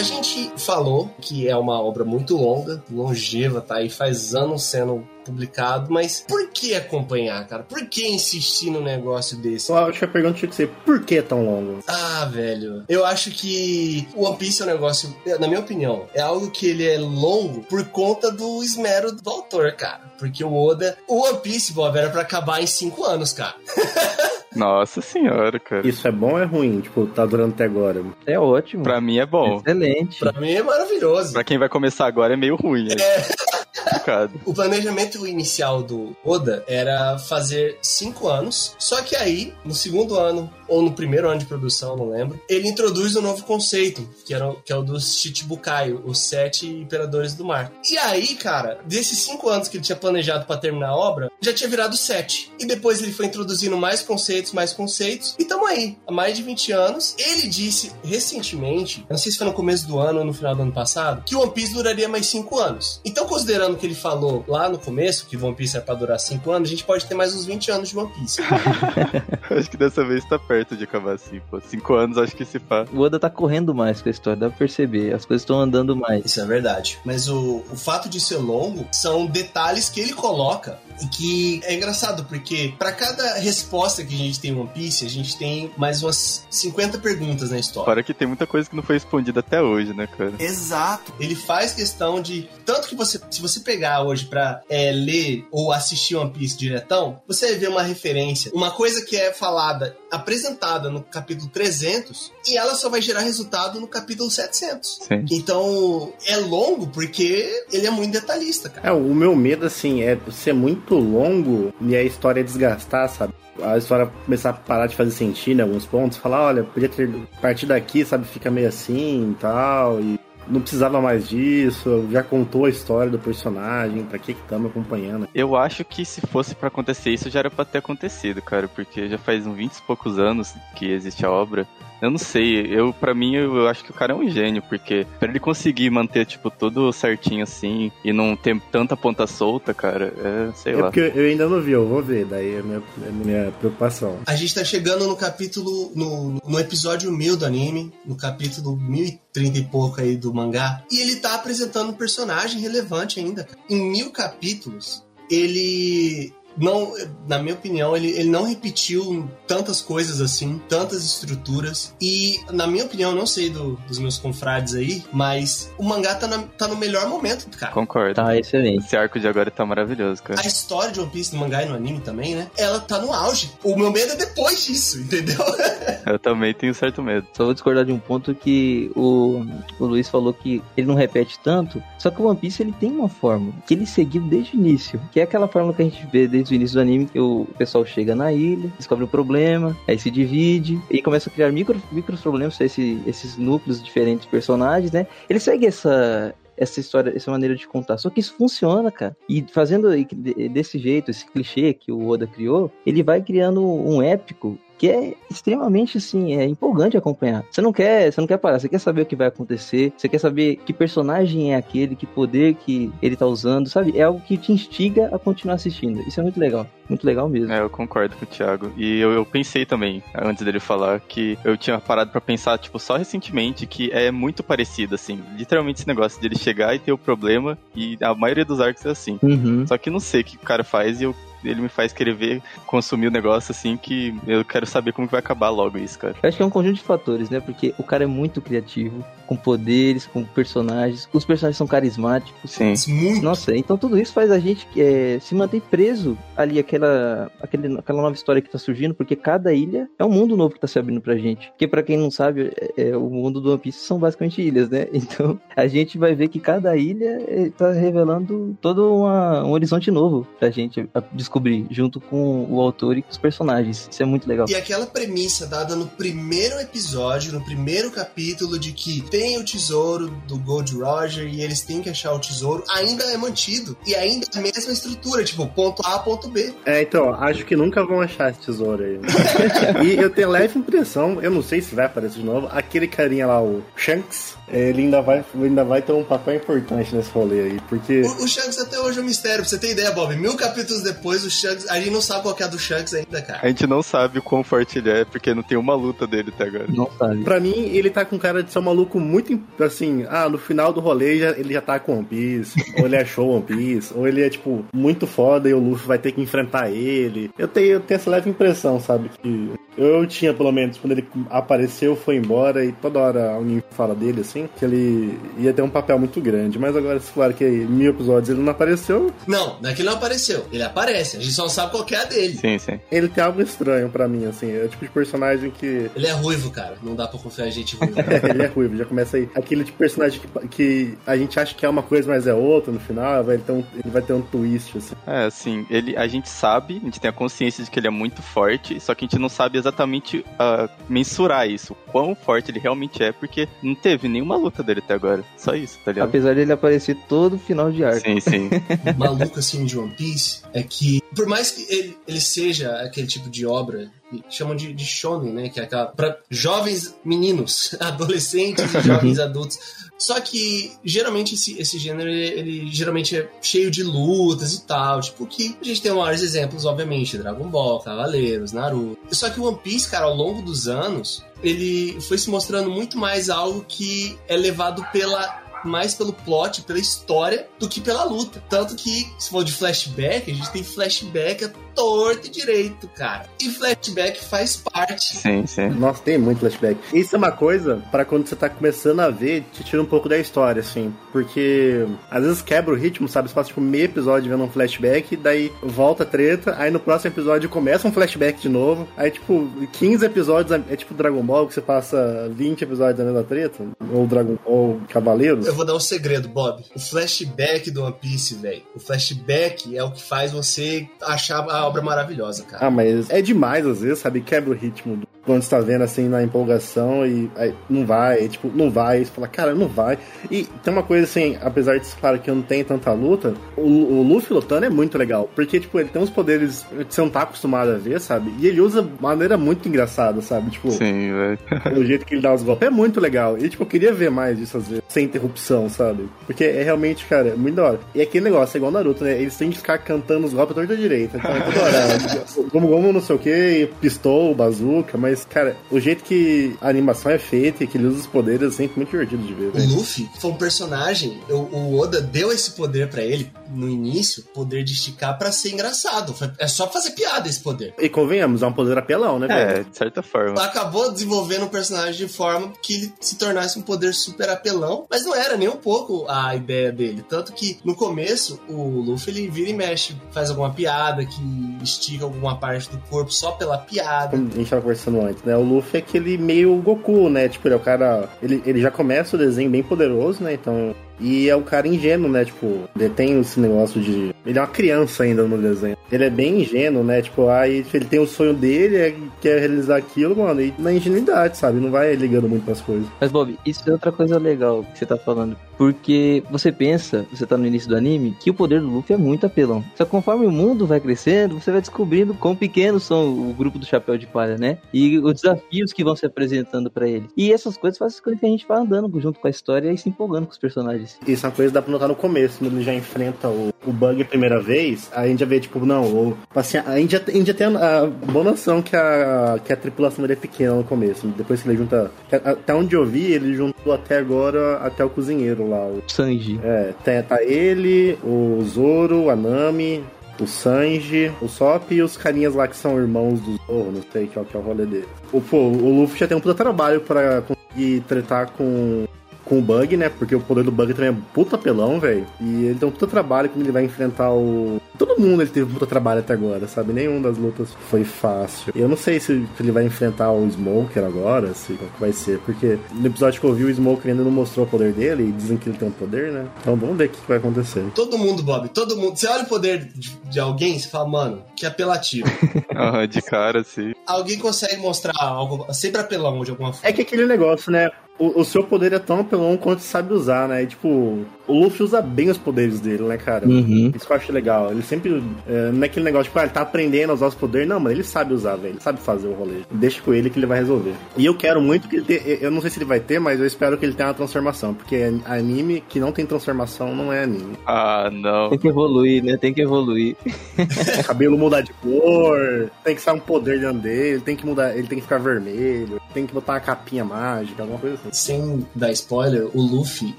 A gente falou que é uma obra muito longa, longeva, tá aí faz anos sendo publicado, mas por que acompanhar, cara? Por que insistir num negócio desse? Eu acho que a pergunta tinha que ser, por que tão longo? Ah, velho. Eu acho que o One Piece é um negócio, na minha opinião, é algo que ele é longo por conta do esmero do autor, cara. Porque o Oda. O One Piece, Bob, era pra acabar em cinco anos, cara. Nossa senhora, cara. Isso é bom ou é ruim? Tipo, tá durando até agora. É ótimo. Pra mim é bom. Excelente. Pra mim é maravilhoso. Pra quem vai começar agora é meio ruim. É complicado. O planejamento inicial do Oda era fazer cinco anos, só que aí, no segundo ano, ou no primeiro ano de produção, não lembro, ele introduz um novo conceito, que, era, que é o dos Chichibukai, os sete imperadores do mar. E aí, cara, desses cinco anos que ele tinha planejado pra terminar a obra, já tinha virado sete. E depois ele foi introduzindo mais conceitos, mais conceitos, e tamo aí, há mais de 20 anos. Ele disse recentemente, não sei se foi no começo do ano ou no final do ano passado, que o One Piece duraria mais cinco anos. Então, considerando que ele falou lá no começo que One Piece é pra durar cinco anos, a gente pode ter mais uns 20 anos de One Piece. acho que dessa vez tá perto de acabar assim, pô. Cinco anos acho que se faz. O Oda tá correndo mais com a história, dá pra perceber. As coisas estão andando mais. Isso é verdade. Mas o, o fato de ser longo são detalhes que ele coloca e que é engraçado, porque para cada resposta que a gente tem em One Piece, a gente tem mais umas 50 perguntas na história. Fora que tem muita coisa que não foi respondida até hoje, né, cara? Exato. Ele faz questão de. Tanto que você. Se você pegar hoje pra é, ler ou assistir One Piece diretão, você vai ver uma referência. Uma coisa que é falada, apresentada no capítulo 300, e ela só vai gerar resultado no capítulo 700. Sim. Então, é longo porque ele é muito detalhista, cara. É, o meu medo, assim, é ser muito longo e a história desgastar, sabe? A história começar a parar de fazer sentido em alguns pontos, falar, olha, podia ter partir daqui, sabe, fica meio assim e tal, e não precisava mais disso, já contou a história do personagem, pra que que estamos acompanhando? Eu acho que se fosse pra acontecer isso, já era pra ter acontecido, cara, porque já faz uns 20 e poucos anos que existe a obra. Eu não sei, eu para mim eu, acho que o cara é um gênio, porque pra ele conseguir manter tipo tudo certinho assim e não ter tanta ponta solta, cara, é, sei É lá. porque eu ainda não vi, eu vou ver, daí é a minha, é minha preocupação. A gente tá chegando no capítulo. No, no episódio 1000 do anime, no capítulo 1030 e pouco aí do mangá. E ele tá apresentando um personagem relevante ainda. Em mil capítulos, ele. Não, na minha opinião, ele, ele não repetiu tantas coisas assim, tantas estruturas. E, na minha opinião, eu não sei do- dos meus confrades aí, mas o mangá tá, na- tá no melhor momento, cara. Concordo. Tá excelente. Esse arco de agora tá maravilhoso, cara. A história de One Piece no mangá e no anime também, né? Ela tá no auge. O meu medo é depois disso, entendeu? Eu também tenho certo medo. Só vou discordar de um ponto que o, o Luiz falou que ele não repete tanto. Só que o One Piece ele tem uma fórmula que ele seguiu desde o início. Que é aquela fórmula que a gente vê desde o início do anime, que o pessoal chega na ilha, descobre o problema, aí se divide e começa a criar micro, micros problemas esse, esses núcleos de diferentes personagens, né? Ele segue essa, essa história, essa maneira de contar. Só que isso funciona, cara. E fazendo de- desse jeito, esse clichê que o Oda criou, ele vai criando um épico que é extremamente assim, é empolgante acompanhar. Você não quer, você não quer parar, você quer saber o que vai acontecer, você quer saber que personagem é aquele, que poder que ele tá usando, sabe? É algo que te instiga a continuar assistindo. Isso é muito legal, muito legal mesmo. É, eu concordo com o Thiago. E eu, eu pensei também, antes dele falar, que eu tinha parado pra pensar, tipo, só recentemente, que é muito parecido, assim. Literalmente esse negócio de ele chegar e ter o problema, e a maioria dos arcos é assim. Uhum. Só que não sei o que o cara faz e eu- ele me faz querer ver, consumir o negócio assim, que eu quero saber como que vai acabar logo isso, cara. Eu acho que é um conjunto de fatores, né? Porque o cara é muito criativo, com poderes, com personagens, os personagens são carismáticos. Sim. Muito. Nossa, então tudo isso faz a gente é, se manter preso ali aquela, aquele, aquela nova história que tá surgindo, porque cada ilha é um mundo novo que tá se abrindo pra gente. Porque pra quem não sabe, é, é, o mundo do One Piece são basicamente ilhas, né? Então a gente vai ver que cada ilha é, tá revelando todo uma- um horizonte novo pra gente descobrir descobrir, junto com o autor e com os personagens. Isso é muito legal. E aquela premissa dada no primeiro episódio, no primeiro capítulo, de que tem o tesouro do Gold Roger e eles têm que achar o tesouro, ainda é mantido. E ainda é a mesma estrutura, tipo, ponto A, ponto B. É, então, acho que nunca vão achar esse tesouro aí. e eu tenho leve impressão, eu não sei se vai aparecer de novo, aquele carinha lá, o Shanks, ele ainda vai, ainda vai ter um papel importante nesse rolê aí, porque... O, o Shanks até hoje é um mistério, pra você ter ideia, Bob. Mil capítulos depois, o Shanks... A gente não sabe qual que é a do Shanks ainda, cara. A gente não sabe o quão forte ele é, porque não tem uma luta dele até agora. Não sabe. Pra mim, ele tá com cara de ser um maluco muito, assim, ah, no final do rolê já- ele já tá com One Piece, ou ele achou One Piece, ou ele é, tipo, muito foda e o Luffy vai ter que enfrentar ele. Eu tenho, eu tenho essa leve impressão, sabe, que eu tinha, pelo menos, quando ele apareceu, foi embora e toda hora alguém fala dele, assim, que ele ia ter um papel muito grande. Mas agora, se falar que em mil episódios ele não apareceu, Não, não é que ele não apareceu. Ele aparece, a gente só não sabe qual que é a dele. Sim, sim. ele tem algo estranho pra mim, assim. É o tipo de personagem que Ele é ruivo, cara. Não dá pra confiar em gente ruiva. ele é ruivo, já começa aí. Aquele tipo de personagem que, que a gente acha que é uma coisa, mas é outra no final, vai um, ele vai ter um twist, assim. É, assim, ele, a gente sabe, a gente tem a consciência de que ele é muito forte, só que a gente não sabe exatamente ah, mensurar isso, o quão forte ele realmente é, porque não teve nenhuma luta dele até agora. Só isso, tá ligado? Apesar dele aparecer todo final de arco. Sim, sim. maluco assim de One Piece é que, por mais que ele, ele seja aquele tipo de obra chamam de, de shonen, né, que é aquela para jovens meninos, adolescentes e jovens adultos. Só que geralmente esse, esse gênero ele, ele geralmente é cheio de lutas e tal, tipo que a gente tem maiores exemplos, obviamente, Dragon Ball, Cavaleiros, Naruto. Só que o One Piece, cara, ao longo dos anos, ele foi se mostrando muito mais algo que é levado pela mais pelo plot, pela história, do que pela luta. Tanto que, se for de flashback, a gente tem flashback torto e direito, cara. E flashback faz parte. Sim, sim. Nossa, tem muito flashback. Isso é uma coisa pra quando você tá começando a ver, te tira um pouco da história, assim. Porque às vezes quebra o ritmo, sabe? Você passa tipo meio episódio vendo um flashback, daí volta a treta, aí no próximo episódio começa um flashback de novo. Aí, tipo, 15 episódios é, é tipo Dragon Ball, que você passa 20 episódios da mesma treta. Ou Dragon ou Cavaleiros. Eu vou dar um segredo, Bob. O flashback do One Piece, velho. O flashback é o que faz você achar a obra maravilhosa, cara. Ah, mas é demais às vezes, sabe? Quebra o ritmo do- quando você tá vendo assim na empolgação e aí não vai, tipo, não vai, você fala, cara, não vai. E tem uma coisa assim, apesar de claro que não tem tanta luta, o, o Luffy lutando é muito legal, porque tipo, ele tem uns poderes que você não tá acostumado a ver, sabe? E ele usa de maneira muito engraçada, sabe? Tipo, Sim, velho. o jeito que ele dá os golpes é muito legal. E tipo, eu queria ver mais disso às vezes, sem interrupção, sabe? Porque é realmente, cara, é muito da hora. E aquele negócio, é igual Naruto, né? Eles têm que ficar cantando os golpes à torta direita. Então hora. Como, como não sei o que, pistol, bazuca, mas, cara, o jeito que a animação é feita e que ele usa os poderes é sempre muito divertido de ver. O velho. Luffy foi um personagem, o, o Oda deu esse poder pra ele no início, poder de esticar pra ser engraçado. Foi- é só fazer piada esse poder. E convenhamos, é um poder apelão, né, velho? É, de certa forma. Acabou desenvolvendo um personagem de forma que ele se tornasse um poder super apelão, mas não era nem um pouco a ideia dele. Tanto que no começo o Luffy ele vira e mexe, faz alguma piada que estica alguma parte do corpo só pela piada. Como a gente tava conversando antes, né? O Luffy é aquele meio Goku, né? Tipo, ele é o cara. Ele, ele já começa o desenho bem poderoso, né? Então. E é o cara ingênuo, né? Tipo, ele tem esse negócio de. Ele é uma criança ainda no desenho. Ele é bem ingênuo, né? Tipo, aí ele tem o sonho dele, é, quer realizar aquilo, mano, e na ingenuidade, sabe? Não vai ligando muito pras coisas. Mas, Bob, isso é outra coisa legal que você tá falando. Porque você pensa, você tá no início do anime, que o poder do Luffy é muito apelão. Só que conforme o mundo vai crescendo, você vai descobrindo quão pequenos são o grupo do Chapéu de Palha, né? E os desafios que vão se apresentando pra ele. E essas coisas fazem com que a gente vá andando junto com a história e se empolgando com os personagens. Isso é uma coisa que dá pra notar no começo, quando ele já enfrenta o, o Bug a primeira vez, a gente já vê, tipo, não, o, assim, a, gente já, a gente já tem a, a boa noção que a, que a tripulação dele é pequena no começo. Depois que ele junta. Até onde eu vi, ele juntou até agora até o cozinheiro lá. O, Sanji. é, tá, tá ele, o Zoro, a Nami, o Sanji, o Sop e os carinhas lá que são irmãos do Zoro, não sei qual que é o rolê dele. O, pô, o Luffy já tem um puta trabalho pra conseguir tretar com, com o Bug, né? Porque o poder do Bug também é puta pelão, velho. E ele tem um puta trabalho quando ele vai enfrentar o. Todo mundo ele teve um puta trabalho até agora, sabe? Nenhum das lutas foi fácil. Eu não sei se ele vai enfrentar o Smoker agora, se vai ser, porque no episódio que eu vi o Smoker ainda não mostrou o poder dele e dizem que ele tem um poder, né? Então vamos ver o que vai acontecer. Todo mundo, Bob, todo mundo. Você olha o poder de, de alguém e fala, mano, que apelativo. ah, de cara, sim. Alguém consegue mostrar algo sempre apelão de alguma forma. É que aquele negócio, né? o, o, seu poder é tão apelão quanto sabe usar, né? E, tipo, o Luffy usa bem os poderes dele, né, cara? Uhum. Isso que eu acho legal. Ele sempre. É, não é aquele negócio, tipo, ah, ele tá aprendendo a usar os poderes. Não, mas ele sabe usar, velho. Ele sabe fazer o rolê. Deixa com ele que ele vai resolver. E eu quero muito que ele tenha. Eu não sei se ele vai ter, mas eu espero que ele tenha uma transformação. Porque anime que não tem transformação não é anime. Ah, não. Tem que evoluir, né? Tem que evoluir. Cabelo mudar de cor, tem que sair um poder dentro dele, tem que mudar, ele tem que ficar vermelho, tem que botar uma capinha mágica, alguma coisa assim sem dar spoiler, o Luffy,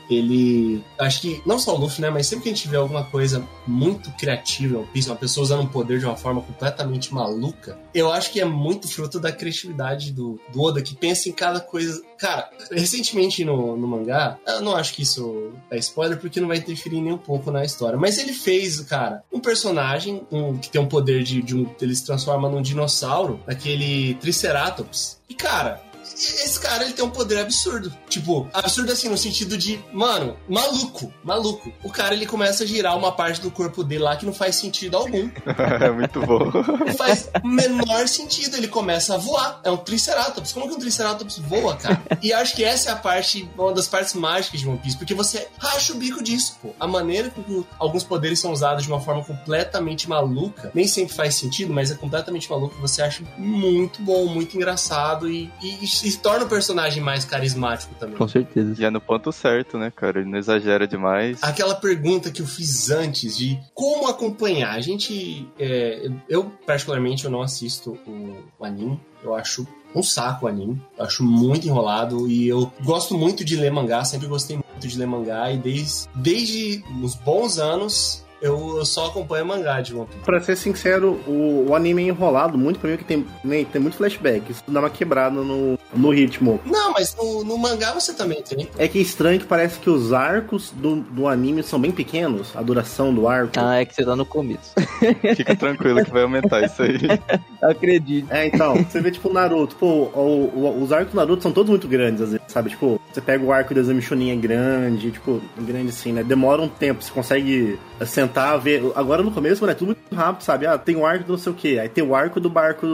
ele. Acho que não só o Luffy, né? Mas sempre que a gente vê alguma coisa muito criativa, uma pessoa usando um poder de uma forma completamente maluca, eu acho que é muito fruto da criatividade do, do Oda, que pensa em cada coisa. Cara, recentemente no, no mangá, eu não acho que isso é spoiler, porque não vai interferir nem um pouco na história. Mas ele fez, cara, um personagem um, que tem um poder de, de um. Ele se transforma num dinossauro, aquele Triceratops. E, cara, esse cara, ele tem um poder absurdo. Tipo, absurdo assim, no sentido de, mano, maluco, maluco. O cara, ele começa a girar uma parte do corpo dele lá que não faz sentido algum. é muito bom. Não faz menor sentido. Ele começa a voar. É um Triceratops. Como que um Triceratops voa, cara? E acho que essa é a parte, uma das partes mágicas de One Piece, porque você racha o bico disso, pô. A maneira que alguns poderes são usados de uma forma completamente maluca, nem sempre faz sentido, mas é completamente maluco. Você acha muito bom, muito engraçado e, e, e se torna o personagem mais carismático também. Com certeza. E é no ponto certo, né, cara? Ele não exagera demais. Aquela pergunta que eu fiz antes de como acompanhar. A gente. É, eu, particularmente, eu não assisto o, o anime. Eu acho um saco o anime. Eu acho muito enrolado e eu gosto muito de ler mangá, sempre gostei muito de ler mangá e desde, desde uns bons anos eu só acompanho mangá de One Piece. Pra ser sincero, o, o anime é enrolado muito pra mim, que tem, nem, tem muito flashback. Isso dá uma quebrada no, no ritmo. Não, mas no, no, mangá você também tem. É que é estranho que parece que os arcos do, do anime são bem pequenos, a duração do arco. Ah, é que você tá no começo. Fica tranquilo que vai aumentar isso aí. Acredito. É, então, você vê tipo Naruto, pô, o, o, os arcos do Naruto são todos muito grandes, às vezes, sabe? Tipo, você pega o arco da Exame Chunin é grande, tipo, grande assim, né? Demora um tempo, você consegue sentar, ver. Agora no começo, mano, é tudo muito rápido, sabe? Ah, tem o arco do não sei o que, aí tem o arco do barco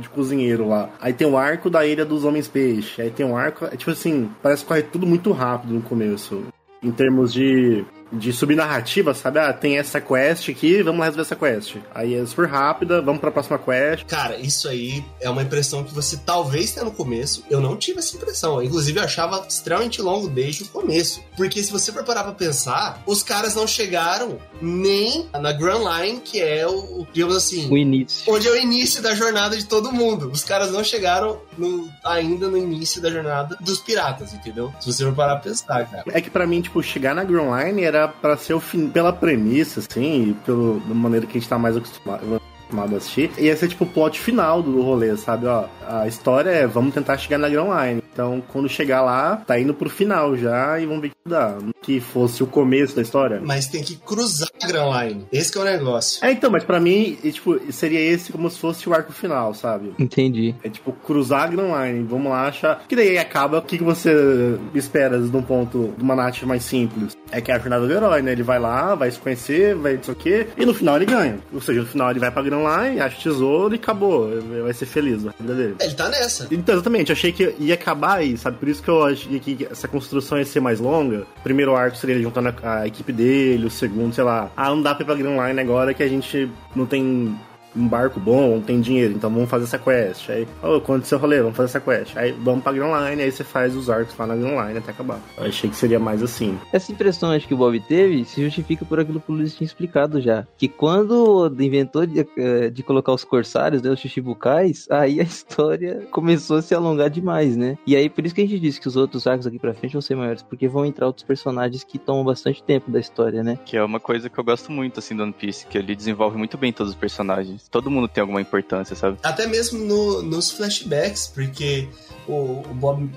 de cozinheiro lá, aí tem o arco da ilha dos homens peixe, aí tem o arco. É, tipo assim, parece que corre tudo muito rápido no começo. Em termos de de subnarrativa, sabe? Ah, tem essa quest aqui, vamos lá resolver essa quest. Aí é super rápida, vamos pra próxima quest. Cara, isso aí é uma impressão que você talvez tenha no começo. Eu não tive essa impressão. inclusive, eu achava extremamente longo desde o começo. Porque se você for parar pra pensar, os caras não chegaram nem na Grand Line, que é o, digamos assim... O início. Onde é o início da jornada de todo mundo. Os caras não chegaram no, ainda no início da jornada dos piratas, entendeu? Se você for parar pra pensar, cara. É que para mim, tipo, chegar na Grand Line era para ser o fim, pela premissa, assim, e pela maneira que a gente tá mais acostumado acostumado a assistir, ia ser tipo o plot final do rolê, sabe? Ó, a história é vamos tentar chegar na Grand Line. Então, quando chegar lá, tá indo pro final já e vamos ver o que dá. Que fosse o começo da história. Mas tem que cruzar a Grand Line. Esse é o negócio. É, então, mas para mim, tipo, seria esse como se fosse o arco final, sabe? Entendi. É tipo, cruzar a Grand Line. Vamos lá achar. Que daí acaba. O que, que você espera de um ponto, de uma narrativa mais simples? É que é a jornada do herói, né? Ele vai lá, vai se conhecer, vai não sei o quê, e no final ele ganha. Ou seja, no final ele vai pra Grand Line, acha tesouro e acabou. Vai ser feliz a vida dele. Ele tá nessa. Então, exatamente. Achei que ia acabar aí, sabe? Por isso que eu achei que essa construção ia ser mais longa. O primeiro arco seria ele juntando a, a equipe dele, o segundo, sei lá. Ah, não dá pra ir pra Grand Line agora que a gente não tem um barco bom, tem dinheiro, então vamos fazer essa quest. Aí, oh, quanto seu rolê? Vamos fazer essa quest. Aí vamos pra Grand Line, aí você faz os arcos lá na Grand Line até acabar. Eu achei que seria mais assim. Essa impressão acho que o Bob teve se justifica por aquilo que o Luiz tinha explicado já. Que quando inventou de, eh, de colocar os corsários, né, os Shichibukais, aí a história começou a se alongar demais, né? E aí por isso que a gente disse que os outros arcos aqui pra frente vão ser maiores, porque vão entrar outros personagens que tomam bastante tempo da história, né? Que é uma coisa que eu gosto muito, assim, do One Piece, que ele desenvolve muito bem todos os personagens todo mundo tem alguma importância, sabe? Até mesmo no, nos flashbacks, porque o, o Bob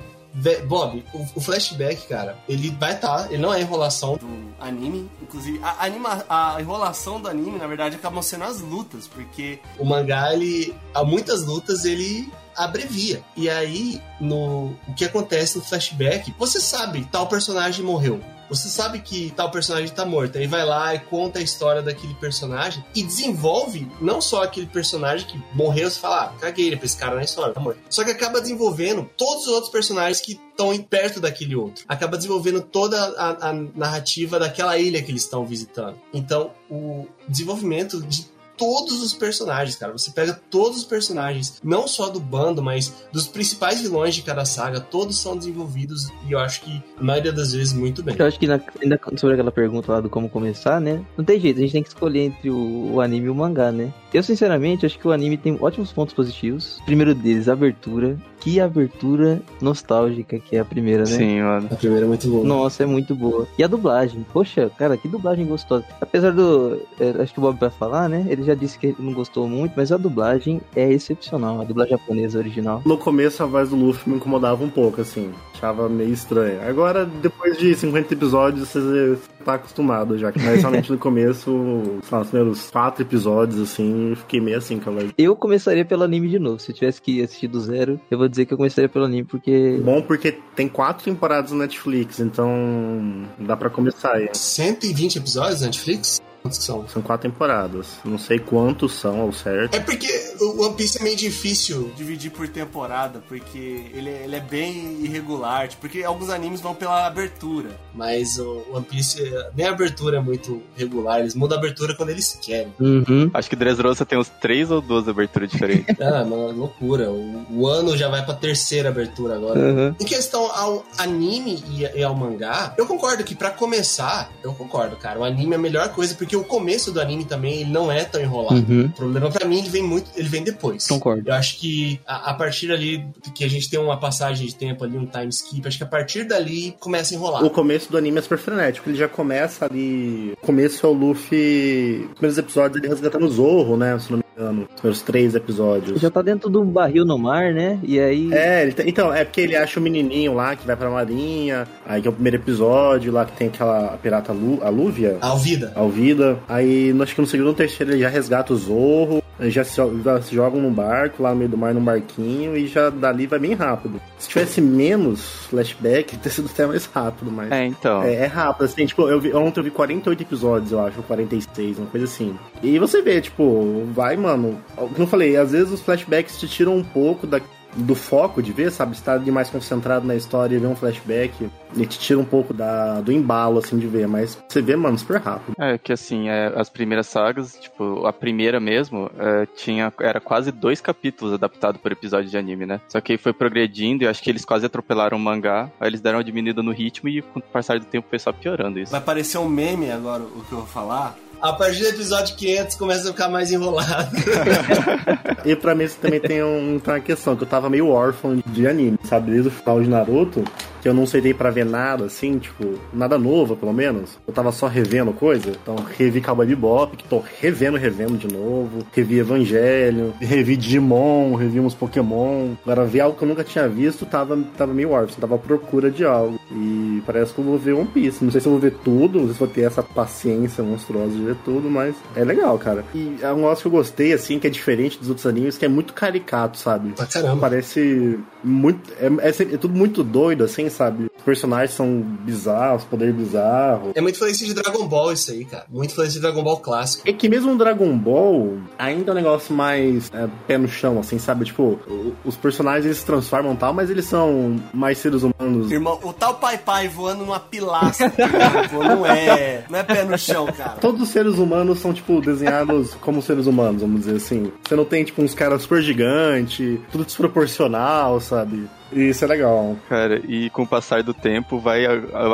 Bob, o, o flashback, cara, ele vai estar, ele não é enrolação do anime, inclusive a, anima, a enrolação do anime, na verdade, acabam sendo as lutas, porque o mangá, ele, há muitas lutas, ele abrevia. E aí, no o que acontece no flashback, você sabe, tal personagem morreu. Você sabe que tal personagem tá morto. Aí vai lá e conta a história daquele personagem e desenvolve não só aquele personagem que morreu, você fala, ah, caguei pra esse cara na história, tá morto. Só que acaba desenvolvendo todos os outros personagens que estão perto daquele outro. Acaba desenvolvendo toda a, a narrativa daquela ilha que eles estão visitando. Então, o desenvolvimento de todos os personagens, cara. Você pega todos os personagens, não só do bando, mas dos principais vilões de cada saga, todos são desenvolvidos e eu acho que, na maioria das vezes, muito bem. Eu acho que na- ainda sobre aquela pergunta lá do como começar, né? Não tem jeito, a gente tem que escolher entre o, o anime e o mangá, né? Eu, sinceramente, acho que o anime tem ótimos pontos positivos. Primeiro deles, a abertura. Que abertura nostálgica que é a primeira, né? Sim, mano. A primeira é muito boa. Nossa, é muito boa. E a dublagem? Poxa, cara, que dublagem gostosa. Apesar do. é, acho que o Bob vai falar, né? Ele já disse que ele não gostou muito, mas a dublagem é excepcional. A dublagem japonesa original. No começo a voz do Luffy me incomodava um pouco, assim. Achava meio estranho. Agora, depois de 50 episódios, você tá acostumado já. Mas realmente no começo, sei lá, os primeiros quatro episódios, assim, eu fiquei meio assim com. Eu começaria pelo anime de novo. Se eu tivesse que assistir do zero, eu vou dizer que eu começaria pelo anime, porque. Bom porque tem quatro temporadas no Netflix, então dá pra começar aí. 120 episódios na Netflix? Quantos são? São quatro temporadas. Não sei quantos são ao certo. É porque o One Piece é meio difícil dividir por temporada, porque ele é, ele é bem irregular, tipo, porque alguns animes vão pela abertura, mas o One Piece, nem a abertura é muito regular, eles mudam a abertura quando eles querem. Uhum. Acho que Dressrosa tem uns três ou duas aberturas diferentes. Ah, é uma loucura. O, o ano já vai pra terceira abertura agora. Uhum. Em questão ao anime e, e ao mangá, eu concordo que pra começar, eu concordo, cara. O anime é a melhor coisa porque o começo do anime também ele não é tão enrolado. Uhum. O problema pra mim ele vem muito, ele vem depois. Concordo. Eu acho que a, a partir ali que a gente tem uma passagem de tempo ali, um time skip, acho que a partir dali começa a enrolar. O começo do anime é super frenético, ele já começa ali. O começo é o Luffy. Os primeiros episódios ele resgatando o Zorro, né? Se não me engano. Os primeiros três episódios. Já tá dentro do barril no mar, né? E aí. É, ele tem- então, é porque ele acha o menininho lá que vai pra marinha, aí que é o primeiro episódio lá que tem aquela pirata Lu, a Lúvia, Alvida. Alvida. Aí, acho que no segundo ou terceiro ele já resgata o Zorro, já se, já se jogam num barco, lá no meio do mar, num barquinho, e já dali vai bem rápido. Se tivesse menos flashback, teria sido até mais rápido, mas... É, então. É, é rápido, assim, tipo, eu vi, ontem eu vi 48 episódios, eu acho, ou 46, uma coisa assim. E você vê, tipo, vai, mano. Como eu falei, às vezes os flashbacks te tiram um pouco da, do foco de ver, sabe? Você tá ali mais concentrado na história e ver um flashback, e te tira um pouco da, do embalo, assim, de ver. Mas você vê, mano, super rápido. É que assim, é, as primeiras sagas, tipo, a primeira mesmo, é, tinha, era quase dois capítulos adaptados por episódio de anime, né? Só que aí foi progredindo e acho que eles quase atropelaram o mangá, aí eles deram uma diminuída no ritmo e com o passar do tempo foi só piorando isso. Vai parecer um meme agora o que eu vou falar. A partir do episódio 500 começa a ficar mais enrolado. E pra mim isso também tem, um, uma questão, que eu tava meio órfão de anime, sabe? Desde o final de Naruto, eu não sentei pra ver nada, assim, tipo, nada novo, pelo menos. Eu tava só revendo coisa. Então, revi Cowboy Bebop, que tô revendo, revendo de novo. Revi Evangelho, revi Digimon, revi uns Pokémon. Agora, ver algo que eu nunca tinha visto, tava, tava meio órfão, tava à procura de algo. E parece que eu vou ver One Piece. Não sei se eu vou ver tudo, não sei se vou ter essa paciência monstruosa de ver tudo, mas é legal, cara. E é um negócio que eu gostei, assim, que é diferente dos outros animes, que é muito caricato, sabe? Pra caramba. Parece muito. É, é é tudo muito doido, assim, sabe? Os personagens são bizarros, poder bizarro. É muito influência de Dragon Ball isso aí, cara. Muito influência de Dragon Ball clássico. É que mesmo no Dragon Ball, ainda é um negócio mais é, pé no chão, assim, sabe? Tipo, o- os personagens eles se transformam e tal, mas eles são mais seres humanos. Irmão, o tal Pai Pai voando numa pilastra, cara, pô, não é, não é pé no chão, cara. Todos os seres humanos são, tipo, desenhados como seres humanos, vamos dizer assim. Você não tem, tipo, uns caras super gigantes, tudo desproporcional, sabe? E isso é legal. Cara, e com o passar do tempo vai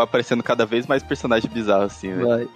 aparecendo cada vez mais personagens bizarros, assim, né? Vai.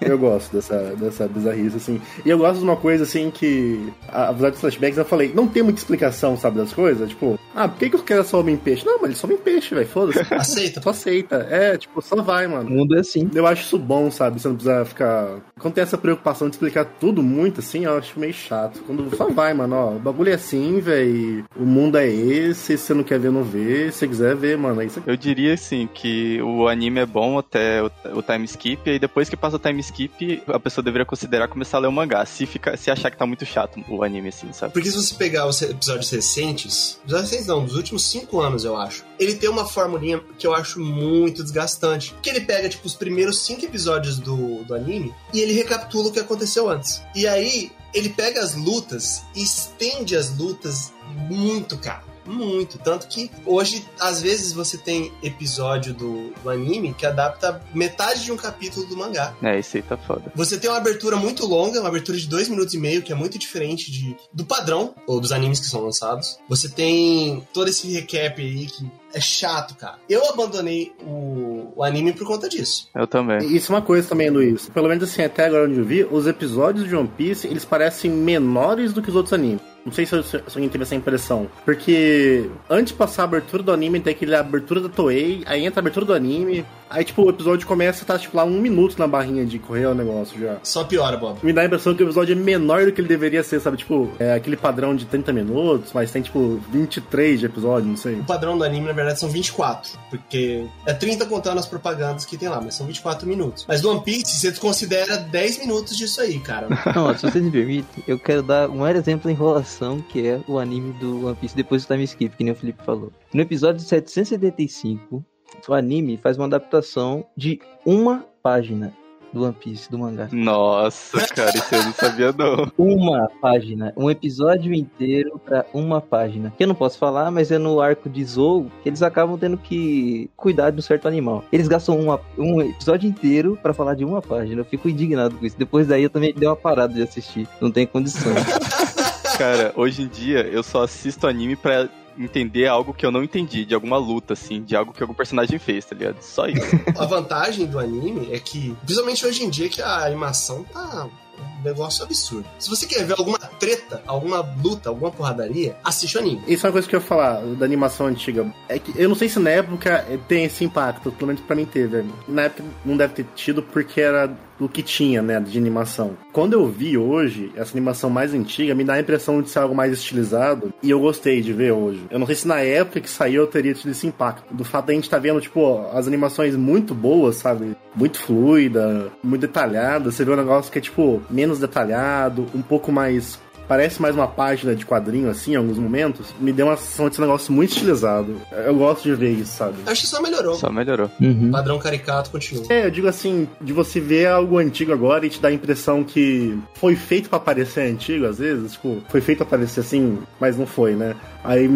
Eu gosto dessa, dessa bizarrice, assim. E eu gosto de uma coisa, assim, que. a- Apesar dos flashbacks, eu falei, não tem muita explicação, sabe, das coisas? Tipo, ah, por que, que os caras só homem peixe? Não, mas eles só homem peixe, velho, foda-se. Aceita. Só aceita. É, tipo, só vai, O mano. mundo é assim. Eu acho isso bom, sabe? Você não precisa ficar. Quando tem essa preocupação de explicar tudo muito assim, eu acho meio chato. Quando só vai, mano, ó, o bagulho é assim, velho. O mundo é esse. Se você não não quer ver, não vê. Se quiser ver, mano, é isso aqui. Eu diria, assim, que o anime é bom até o, o time skip, e depois que passa o time skip, a pessoa deveria considerar começar a ler o mangá, se, fica, se achar que tá muito chato o anime, assim, sabe? Porque se você pegar os episódios recentes, episódios recentes não, dos últimos cinco anos, eu acho, ele tem uma formulinha que eu acho muito desgastante. Que ele pega, tipo, os primeiros cinco episódios do, do anime e ele recapitula o que aconteceu antes. E aí, ele pega as lutas e estende as lutas muito, cara. Muito. Tanto que hoje, às vezes, você tem episódio do, do, anime que adapta metade de um capítulo do mangá. É, isso aí tá foda. Você tem uma abertura muito longa, uma abertura de dois minutos e meio, que é muito diferente de, do padrão, ou dos animes que são lançados. Você tem todo esse recap aí que é chato, cara. Eu abandonei o, o, anime por conta disso. Eu também. Isso é uma coisa também, Luiz. Pelo menos assim, até agora onde eu vi, os episódios de One Piece, eles parecem menores do que os outros animes. Não sei se, se alguém teve essa impressão. Porque antes de passar a abertura do anime, tem aquele abertura da Toei, aí entra a abertura do anime, aí tipo, o episódio começa, tá tipo lá um minuto na barrinha de correr o negócio já. Só piora, Bob. Me dá a impressão que o episódio é menor do que ele deveria ser, sabe? Tipo, é aquele padrão de 30 minutos, mas tem tipo 23 de episódio, não sei. O padrão do anime, na verdade, são 24. Porque é 30 contando as propagandas que tem lá, mas são 24 minutos. Mas do One Piece, você considera 10 minutos disso aí, cara. Não, se você me permite, eu quero dar um maior exemplo da enrolação que é o anime do One Piece depois do time skip, que nem o Felipe falou. No episódio 775, o anime faz uma adaptação de uma página do One Piece, do mangá. Nossa, cara, isso eu não sabia não. Uma página, um episódio inteiro pra uma página. Que eu não posso falar, mas é no arco de Zou que eles acabam tendo que cuidar de um certo animal. Eles gastam uma, um episódio inteiro para falar de uma página. Eu fico indignado com isso. Depois daí eu também dei uma parada de assistir. Não tem condição. Cara, hoje em dia eu só assisto anime pra entender algo que eu não entendi, de alguma luta, assim, de algo que algum personagem fez, tá ligado? Só isso. A vantagem do anime é que, principalmente hoje em dia, que a animação tá um negócio absurdo. Se você quer ver alguma treta, alguma luta, alguma porradaria, assiste o anime. Isso é uma coisa que eu ia falar da animação antiga. É que eu não sei se na época tem esse impacto, pelo menos pra mim teve. Na época não deve ter tido porque era do que tinha, né, de animação. Quando eu vi hoje, essa animação mais antiga, me dá a impressão de ser algo mais estilizado, e eu gostei de ver hoje. Eu não sei se na época que saiu eu teria tido esse impacto. Do fato de a gente tá vendo, tipo, as animações muito boas, sabe? Muito fluida, muito detalhada. Você vê um negócio que é, tipo, menos detalhado, um pouco mais parece mais uma página de quadrinho, assim, em alguns momentos, me deu uma sensação de ser um negócio muito estilizado. Eu gosto de ver isso, sabe? Acho que só melhorou. Só melhorou. Uhum. Padrão caricato continua. É, eu digo assim, de você ver algo antigo agora e te dar a impressão que foi feito para parecer antigo, às vezes, tipo, foi feito pra parecer assim, mas não foi, né? Aí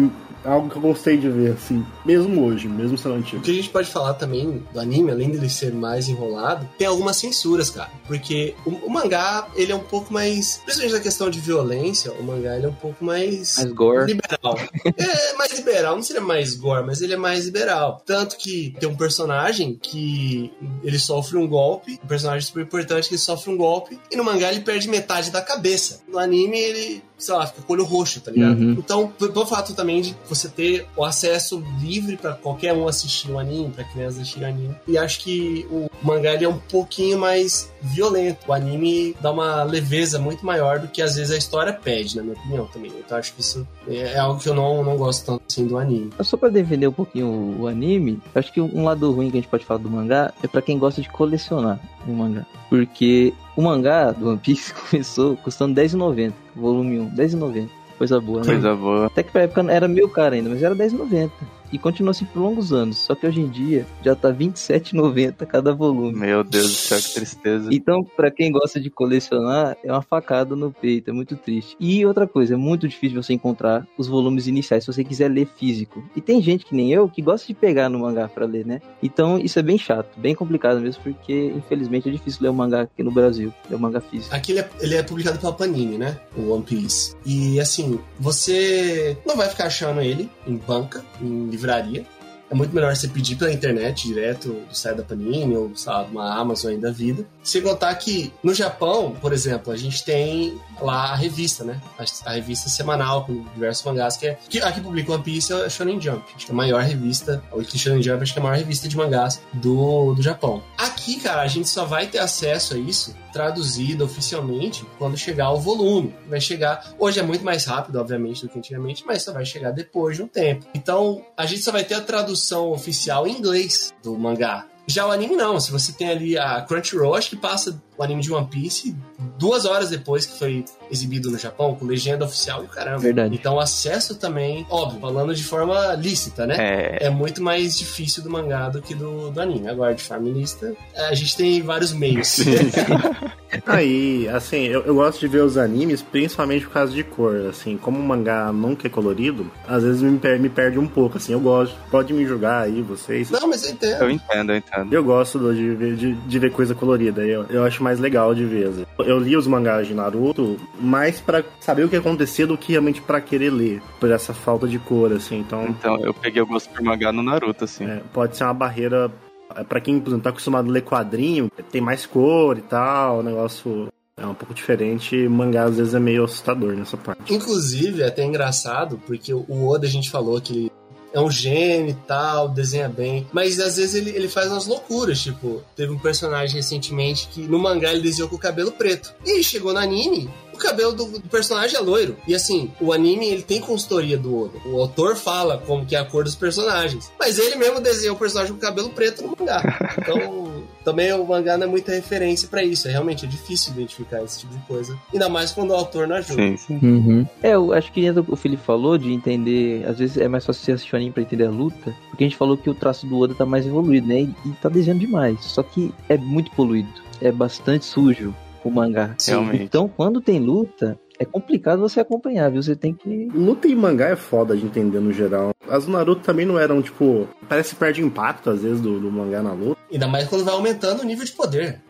algo que eu gostei de ver, assim, mesmo hoje, mesmo sendo O antigo. que a gente pode falar também do anime, além dele ser mais enrolado, tem algumas censuras, cara. Porque o, o mangá, ele é um pouco mais. Principalmente na questão de violência, o mangá ele é um pouco mais. Mais gore. Liberal. é, mais liberal. Não seria mais gore, mas ele é mais liberal. Tanto que tem um personagem que ele sofre um golpe, um personagem super importante que ele sofre um golpe, e no mangá ele perde metade da cabeça. No anime ele, sei lá, fica com o olho roxo, tá ligado? Uhum. Então, pelo fato também de você ter o acesso livre pra qualquer um assistir o anime, pra crianças assistirem o anime. E acho que o mangá ele é um pouquinho mais violento. O anime dá uma leveza muito maior do que às vezes a história pede, na minha opinião também. Então acho que isso é é algo que eu não, não gosto tanto assim do anime. Só pra defender um pouquinho o, anime, acho que um lado ruim que a gente pode falar do mangá é pra quem gosta de colecionar o mangá. Porque o mangá do One Piece começou custando R$10,90, volume 1, R$10,90. Coisa boa, né? Coisa boa. Até que pra época era meio caro ainda, mas era R$10,90. E continua assim por longos anos. Só que hoje em dia já tá R$27,90 cada volume. Meu Deus do céu, que tristeza. Então, pra quem gosta de colecionar, é uma facada no peito, é muito triste. E outra coisa, é muito difícil você encontrar os volumes iniciais se você quiser ler físico. E tem gente que nem eu que gosta de pegar no mangá pra ler, né? Então, isso é bem chato, bem complicado mesmo, porque infelizmente é difícil ler o mangá aqui no Brasil, ler o mangá físico. Aqui ele é, ele é publicado pela Panini, né? O One Piece. E assim, você não vai ficar achando ele em banca, em livraria. É muito melhor você pedir pela internet direto do site da Panini ou, de uma Amazon aí da vida. Sem contar que no Japão, por exemplo, a gente tem lá a revista, né? A, a revista semanal com diversos mangás que é. Que, a que publica One Piece é a Shonen Jump. Acho que é a maior revista. Weekly Shonen Jump acho que é a maior revista de mangás do, do Japão. Aqui cara, a gente só vai ter acesso a isso traduzido oficialmente quando chegar o volume. Vai chegar. Hoje é muito mais rápido, obviamente, do que antigamente, mas só vai chegar depois de um tempo. Então, a gente só vai ter a tradução oficial em inglês do mangá. Já o anime não, se você tem ali a Crunchyroll, acho que passa o anime de One Piece duas horas depois que foi exibido no Japão, com legenda oficial e o caramba. Verdade. Então o acesso também, óbvio, falando de forma lícita, né? É, É muito mais difícil do mangá do que do, do anime. Agora, de forma ilícita, a gente tem vários meios. Aí, assim, eu, eu gosto de ver os animes, principalmente por causa de cor, assim, como o mangá nunca é colorido, às vezes me, per- me perde um pouco, assim, eu gosto, pode me julgar aí, vocês. não, mas eu entendo. eu entendo, eu entendo. Eu gosto de ver, de, de ver coisa colorida, eu, eu acho mais legal de ver. Eu li os mangás de Naruto mais pra saber o que acontecia do que realmente pra querer ler, por essa falta de cor, assim, então Então, eu peguei o gosto por mangá no Naruto, assim. é, pode ser uma barreira é, pra quem, por exemplo, tá acostumado a ler quadrinho, tem mais cor e tal, o negócio é um pouco diferente, mangá às vezes é meio assustador nessa parte. Inclusive, é até engraçado, porque o Oda a gente falou que ele é um gênio e tal, desenha bem, mas às vezes ele, ele faz umas loucuras, tipo, teve um personagem recentemente que no mangá ele desenhou com o cabelo preto. E chegou no anime, o cabelo do, do personagem é loiro. E assim, o anime ele tem consultoria do Oda. O autor fala como que é a cor dos personagens. Mas ele mesmo desenhou o personagem com cabelo preto no mangá. Então, também o mangá não é muita referência pra isso. É realmente é difícil identificar esse tipo de coisa. Ainda mais quando o autor não ajuda. Sim, sim. Uhum. É, eu acho que o Felipe falou de entender. Às vezes é mais fácil você assistir o anime pra entender a luta. Porque a gente falou que o traço do Oda tá mais evoluído, né? E, e tá desenhando demais. Só que é muito poluído. É bastante sujo o mangá. Sim. Realmente. Então, quando tem luta, é complicado você acompanhar, viu? Você tem que. Luta em mangá é foda de entender no geral. As do Naruto também não eram, tipo. Parece que perde impacto às vezes do, do mangá na luta. Ainda mais quando vai aumentando o nível de poder.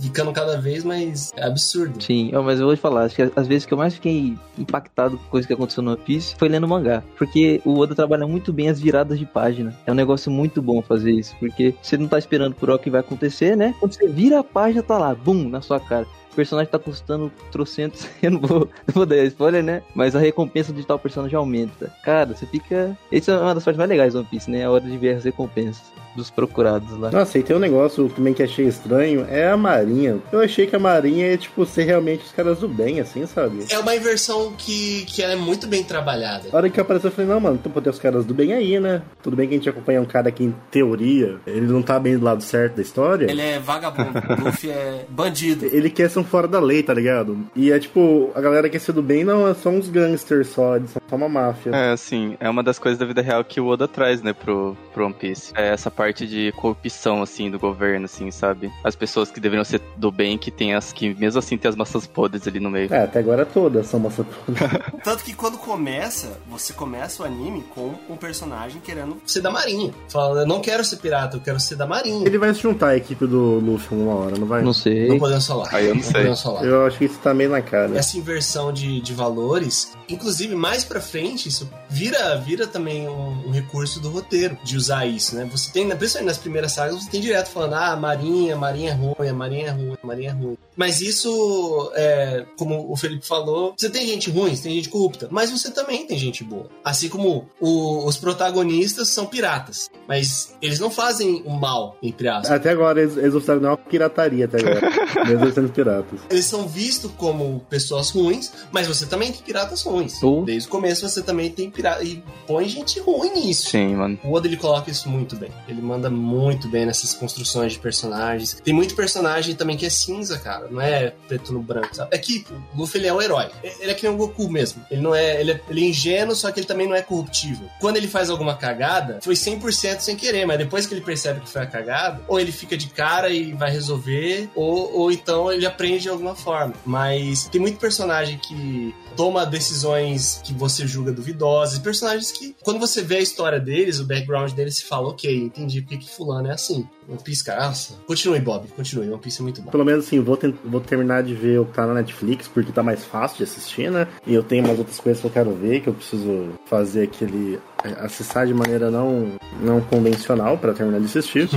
Ficando cada vez mais absurdo. Sim, ó, mas eu vou te falar, acho que as vezes que eu mais fiquei impactado com coisa que aconteceu no One Piece foi lendo mangá. Porque o Oda trabalha muito bem as viradas de página. É um negócio muito bom fazer isso. Porque você não tá esperando por o que vai acontecer, né? Quando você vira a página, tá lá, bum, na sua cara. O personagem tá custando trocentos. Eu não vou, não vou dar spoiler, né? Mas a recompensa de tal personagem aumenta. Cara, você fica. Essa é uma das partes mais legais do One Piece, né? A hora de ver as recompensas dos procurados lá. Nossa, e tem um negócio também que achei estranho, é a Marinha. Eu achei que a Marinha ia, tipo, ser realmente os caras do bem, assim, sabe? É uma inversão que, que é muito bem trabalhada. A hora que apareceu, eu falei, não, mano, tem os caras do bem aí, né? Tudo bem que a gente acompanha um cara que, em teoria, ele não tá bem do lado certo da história. Ele é vagabundo. Luffy é bandido. Ele quer ser um fora da lei, tá ligado? E é tipo, a galera quer ser do bem, não, é só uns gangsters só, eles são só uma máfia. É, assim, é uma das coisas da vida real que o Oda traz, né, pro, pro One Piece. É essa parte de corrupção, assim, do governo, assim, sabe? As pessoas que deveriam ser do bem, que tem as que, mesmo assim, tem as massas podres ali no meio. É, até agora todas são maçã podre. Tanto que quando começa, você começa o anime com um personagem querendo ser da marinha. Falando, eu não quero ser pirata, eu quero ser da marinha. Ele vai se juntar à equipe do Luffy uma hora, não vai? Não sei. Não podemos falar. Aí eu não sei. Podemos falar. Eu acho que isso tá meio na cara. Essa inversão de, de valores, inclusive mais pra frente, isso vira, vira também um, um recurso do roteiro de usar isso, né? Você tem, principalmente nas primeiras sagas, você tem direto falando, ah, a marinha, a marinha é ruim, a marinha é ruim, a marinha é ruim. Mas isso, é, como o Felipe falou, você tem gente ruim, você tem gente corrupta, mas você também tem gente boa. Assim como o- os protagonistas são piratas, mas eles não fazem o mal, entre aspas. Até agora eles, eles mostraram uma pirataria até agora. mesmo sendo piratas. Eles são vistos como pessoas ruins, mas você também tem piratas ruins. Oh. Desde o começo você também tem pirata. E põe gente ruim nisso. Sim, mano. O Oda ele coloca isso muito bem. Ele manda muito bem nessas construções de personagens. Tem muito personagem também que é cinza, cara. Não é preto no branco, sabe? É que o Luffy ele é um herói. Ele é que nem o Goku mesmo. Ele não é. Ele é, ele é ingênuo, só que ele também não é corruptível. Quando ele faz alguma cagada, foi 100% sem querer, mas depois que ele percebe que foi a cagada, ou ele fica de cara e vai resolver, ou, ou então ele aprende de alguma forma. Mas tem muito personagem que toma decisões que você julga duvidosas, personagens que, quando você vê a história deles, o background deles, você fala, ok, entendi porque que fulano é assim. One Piece, cara, nossa. Continue, Bob, continue. One Piece é muito bom. Pelo menos assim, vou, vou terminar de ver o que tá na Netflix, porque tá mais fácil de assistir, né? E eu tenho umas outras coisas que eu quero ver, que eu preciso fazer aquele. acessar de maneira não, não convencional pra terminar de assistir.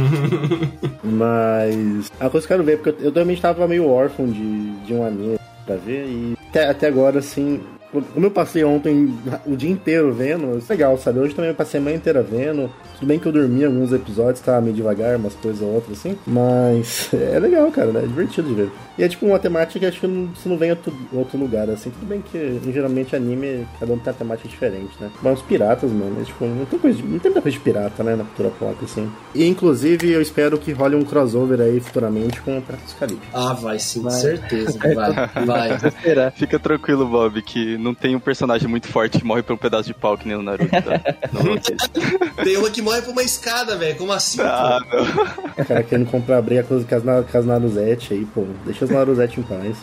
Mas. A coisa que eu quero ver, porque eu, eu também tava meio órfão de, de um anime pra ver, e até, até agora, assim. Como eu passei ontem o dia inteiro vendo, legal, sabe? Hoje também eu passei a manhã inteira vendo. Tudo bem que eu dormi alguns episódios, tava meio devagar, umas coisas ou outras assim. Mas é legal, cara, né? É divertido de ver. E é tipo uma temática que acho que não, você não vem em outro, outro lugar, assim. Tudo bem que geralmente anime, cada um tem uma temática diferente, né? Mas os piratas, mano, é, tipo, não tem coisa de, não tem muita coisa de pirata, né, na cultura pop, assim. E inclusive eu espero que role um crossover aí futuramente com o Piratas do Caribe. Ah, vai sim, vai. certeza. Vai, vai. Esperar. Fica tranquilo, Bob, que não tem um personagem muito forte que morre por um pedaço de pau que nem o Naruto. Tá? Não, tem uma que morre por uma escada, velho. Como assim? Ah, pô? não. O cara querendo comprar briga com as, com as Naruzete aí, pô. Deixa as Naruzete em paz.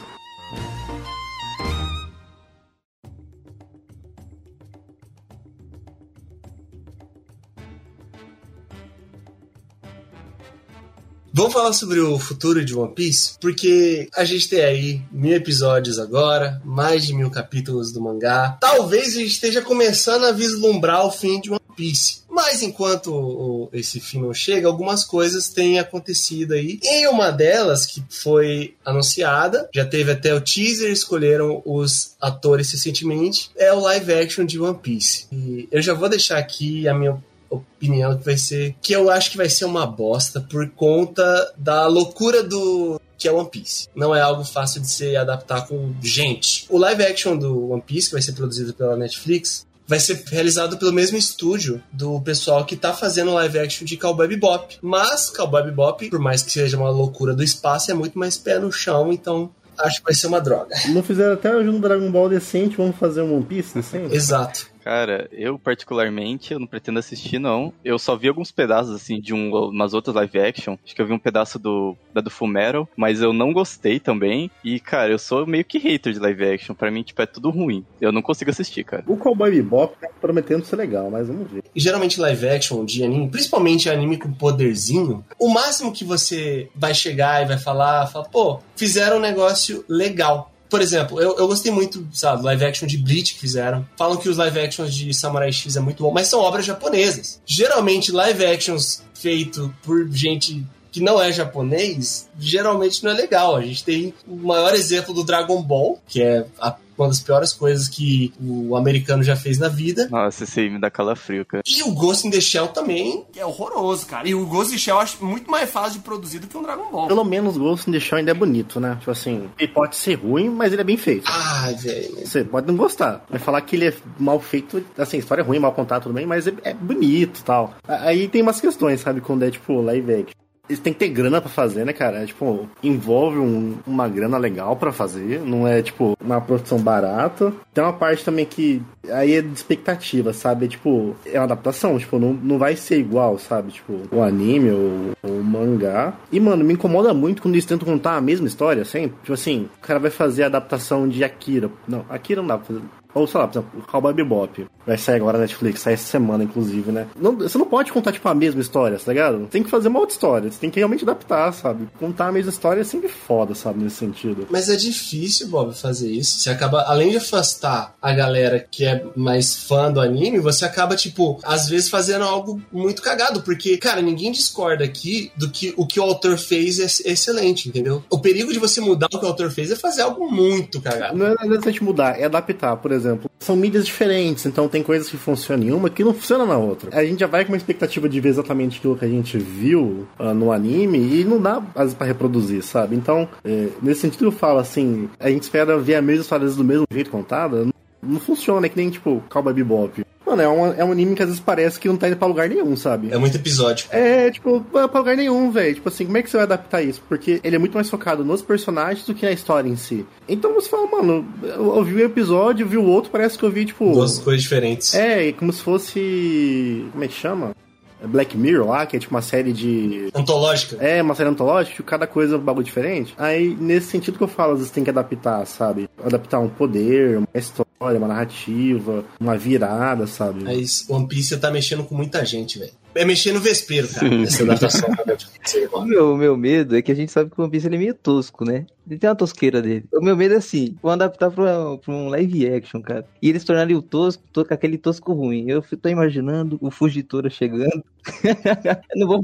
Vamos falar sobre o futuro de One Piece? Porque a gente tem aí mil episódios agora, mais de mil capítulos do mangá. Talvez a gente esteja começando a vislumbrar o fim de One Piece. Mas enquanto esse fim não chega, algumas coisas têm acontecido aí. E uma delas, que foi anunciada, já teve até o teaser, escolheram os atores recentemente, é o live action de One Piece. E eu já vou deixar aqui a minha opinião que vai ser que eu acho que vai ser uma bosta por conta da loucura do que é One Piece. Não é algo fácil de se adaptar com gente. O live action do One Piece, que vai ser produzido pela Netflix, vai ser realizado pelo mesmo estúdio do pessoal que tá fazendo live action de Cowboy Bebop. Mas Cowboy Bebop, por mais que seja uma loucura do espaço, é muito mais pé no chão, então acho que vai ser uma droga. Não fizeram até um Dragon Ball decente, vamos fazer um One Piece decente? Exato. Cara, eu particularmente, eu não pretendo assistir, não. Eu só vi alguns pedaços, assim, de um, umas outras live action. Acho que eu vi um pedaço do, da do Fullmetal, mas eu não gostei também. E, cara, eu sou meio que hater de live action. Pra mim, tipo, é tudo ruim. Eu não consigo assistir, cara. O Cowboy Bebop tá prometendo ser legal, mas vamos ver. E geralmente live action de anime, principalmente anime com poderzinho, o máximo que você vai chegar e vai falar, fala, pô, fizeram um negócio legal por exemplo, eu, eu gostei muito, sabe, live action de Bleach que fizeram. Falam que os live actions de Samurai X é muito bom, mas são obras japonesas. Geralmente, live actions feito por gente que não é japonês, geralmente não é legal. A gente tem o maior exemplo do Dragon Ball, que é a uma das piores coisas que o americano já fez na vida. Nossa, esse aí me dá calafrio, cara. E o Ghost in the Shell também é horroroso, cara. E o Ghost in the Shell eu acho muito mais fácil de produzir do que um Dragon Ball. Pelo menos o Ghost in the Shell ainda é bonito, né? Tipo assim, ele pode ser ruim, mas ele é bem feito. Ai, velho. Você pode não gostar. Vai falar que ele é mal feito, assim, história é ruim, mal contado tudo bem, mas é, é bonito e tal. Aí tem umas questões, sabe? Quando é tipo live action eles têm que ter grana para fazer, né, cara? É, tipo, envolve um, uma grana legal para fazer, não é, tipo, uma produção barata. Tem uma parte também que aí é de expectativa, sabe? É, tipo, é uma adaptação, tipo, não, não vai ser igual, sabe? Tipo, o anime ou o mangá. E, mano, me incomoda muito quando eles tentam contar a mesma história, sempre. Tipo assim, o cara vai fazer a adaptação de Akira. Não, Akira não dá pra fazer. Ou, sei lá, por exemplo, Cowboy Bebop. Vai sair agora na Netflix, sai essa semana, inclusive, né? Não, você não pode contar, tipo, a mesma história, tá ligado? Tem que fazer uma outra história. Você tem que realmente adaptar, sabe? Contar a mesma história é sempre foda, sabe? Nesse sentido. Mas é difícil, Bob, fazer isso. Você acaba, além de afastar a galera que é mais fã do anime, você acaba, tipo, às vezes fazendo algo muito cagado. Porque, cara, ninguém discorda aqui do que o que o autor fez é excelente, entendeu? O perigo de você mudar o que o autor fez é fazer algo muito cagado. Não é necessariamente mudar, é adaptar. Por exemplo, são mídias diferentes, então tem coisas que funcionam em uma que não funcionam na outra. A gente já vai com uma expectativa de ver exatamente aquilo que a gente viu uh, no anime e não dá vezes pra reproduzir, sabe? Então, é, nesse sentido eu falo assim, a gente espera ver a mesma história do mesmo jeito contada, não, não funciona, é que nem tipo Cowboy Bebop. Mano, é, uma, é um anime que às vezes parece que não tá indo pra lugar nenhum, sabe? É muito episódio. É, tipo, não é pra lugar nenhum, velho. Tipo assim, como é que você vai adaptar isso? Porque ele é muito mais focado nos personagens do que na história em si. Então você fala, mano, eu, eu vi um episódio, vi o outro, parece que eu vi, tipo. Duas coisas diferentes. É, como se fosse. Como é que chama? Black Mirror lá, que é tipo uma série de. Antológica. É, uma série antológica, que cada coisa é um bagulho diferente. Aí, nesse sentido que eu falo, às vezes tem que adaptar, sabe? Adaptar um poder, uma história, uma narrativa, uma virada, sabe? Mas One Piece tá mexendo com muita gente, velho. É mexer no vespeiro, cara, essa adaptação. o meu, meu medo é que a gente sabe que o One Piece ele é meio tosco, né? Ele tem uma tosqueira dele. O meu medo é assim, vão adaptar pra, pra um live action, cara. E eles tornarem o tosco, to- com aquele tosco ruim. Eu tô imaginando o Fugitora chegando. Não vou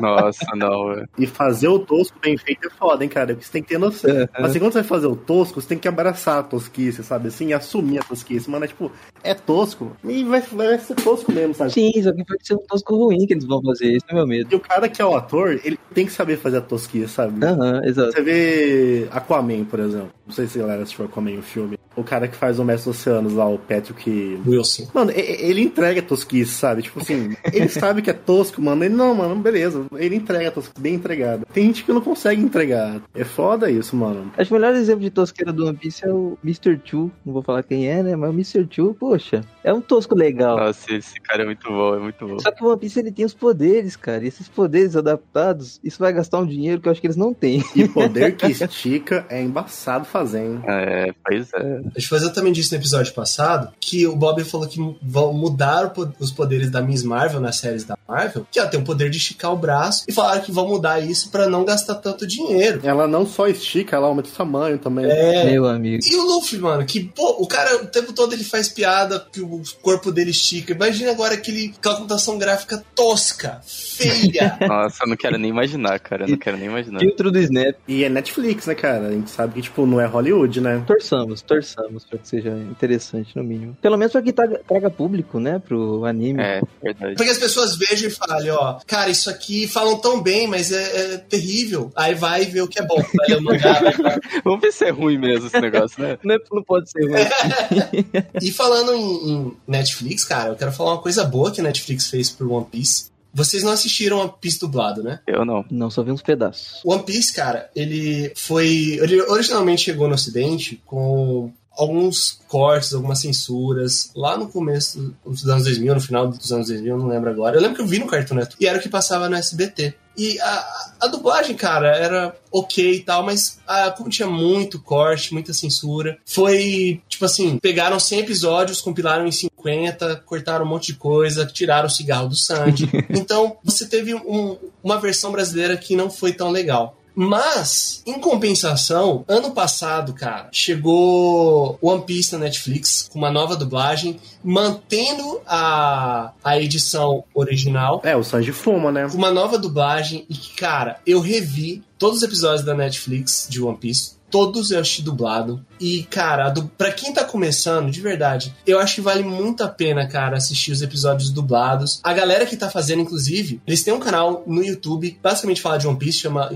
Nossa, não, velho. E fazer o tosco bem feito é foda, hein, cara? Porque você tem que ter noção. Assim, quando você vai fazer o tosco, você tem que abraçar a tosquice, sabe? Assim, e assumir a tosquice. Mano, é tipo, é tosco e vai, vai ser tosco mesmo, sabe? Sim, só que pode ser um tosco ruim que eles vão fazer. Esse é meu medo. E o cara que é o ator, ele tem que saber fazer a tosquice, sabe? Aham, exato. Você vê Aquaman, por exemplo. Não sei se a galera assistiu Aquaman, o filme. O cara que faz o Mestre dos Oceanos lá, o Patrick... Wilson. Mano, ele entrega a tosquice, sabe? Tipo assim, ele sabe que é tosco, mano. Ele, não, mano, beleza. Ele entrega a tosquice bem entregado. Tem gente que não consegue entregar. É foda isso, mano. Acho que o melhor exemplo de tosqueira do One Piece é o Mr. Two. Não vou falar quem é, né? Mas o Mr. Two, poxa, é um tosco legal. Nossa, esse cara é muito bom, é muito bom. Só que o One Piece ele tem os poderes, cara. E esses poderes adaptados, isso vai gastar um dinheiro que eu acho que eles não têm. E poder que estica é embaçado fazer, hein? É, pois é. A gente foi exatamente isso no episódio passado, que o Bob falou que vão mudar os poderes da Miss Marvel nas séries da Marvel, que ela tem o poder de esticar o braço, e falaram que vão mudar isso pra não gastar tanto dinheiro. Ela não só estica, ela aumenta o tamanho também. É. Meu amigo. E o Luffy, mano, que, pô, o cara o tempo todo ele faz piada que o corpo dele estica. Imagina agora aquele, aquela computação gráfica tosca, feia. Nossa, eu não quero nem imaginar, cara. Eu não quero nem imaginar. Filtro do Snap. E é Netflix, né, cara? A gente sabe que, tipo, não é Hollywood, né? Torçamos, torçamos pra que seja interessante, no mínimo. Pelo menos pra que traga, público, né? Pro anime. É, verdade. Porque as pessoas vejam e falem, ó, cara, isso aqui falam tão bem, mas é, é terrível. Aí vai ver o que é bom. Vai ler o mangá, vai Vamos ver se é ruim mesmo esse negócio, né? Não, é- não pode ser ruim. E falando em, em Netflix, cara, eu quero falar uma coisa boa que a Netflix fez por One Piece. Vocês não assistiram One Piece dublado, né? Eu não. Não, só vi uns pedaços. One Piece, cara, ele foi. Ele originalmente chegou no Ocidente com alguns cortes, algumas censuras, lá no começo dos anos 2000, no final dos anos 2000, eu não lembro agora. Eu lembro que eu vi no Cartoon Network, e era o que passava no SBT. E a, a dublagem, cara, era ok e tal, mas ah, como tinha muito corte, muita censura, foi tipo assim: pegaram 100 episódios, compilaram em 50, cortaram um monte de coisa, tiraram o cigarro do Sandy. então você teve um- uma versão brasileira que não foi tão legal. Mas, em compensação, ano passado, cara, chegou One Piece na Netflix com uma nova dublagem, mantendo a, a edição original, É, o Sanji fuma, né? com uma nova dublagem e que, cara, eu revi todos os episódios da Netflix de One Piece. Todos eu assisti dublado. E, cara, do, pra quem tá começando, de verdade, eu acho que vale muito a pena, cara, assistir os episódios dublados. A galera que tá fazendo, inclusive, eles têm um canal no YouTube, basicamente fala de One Piece, chama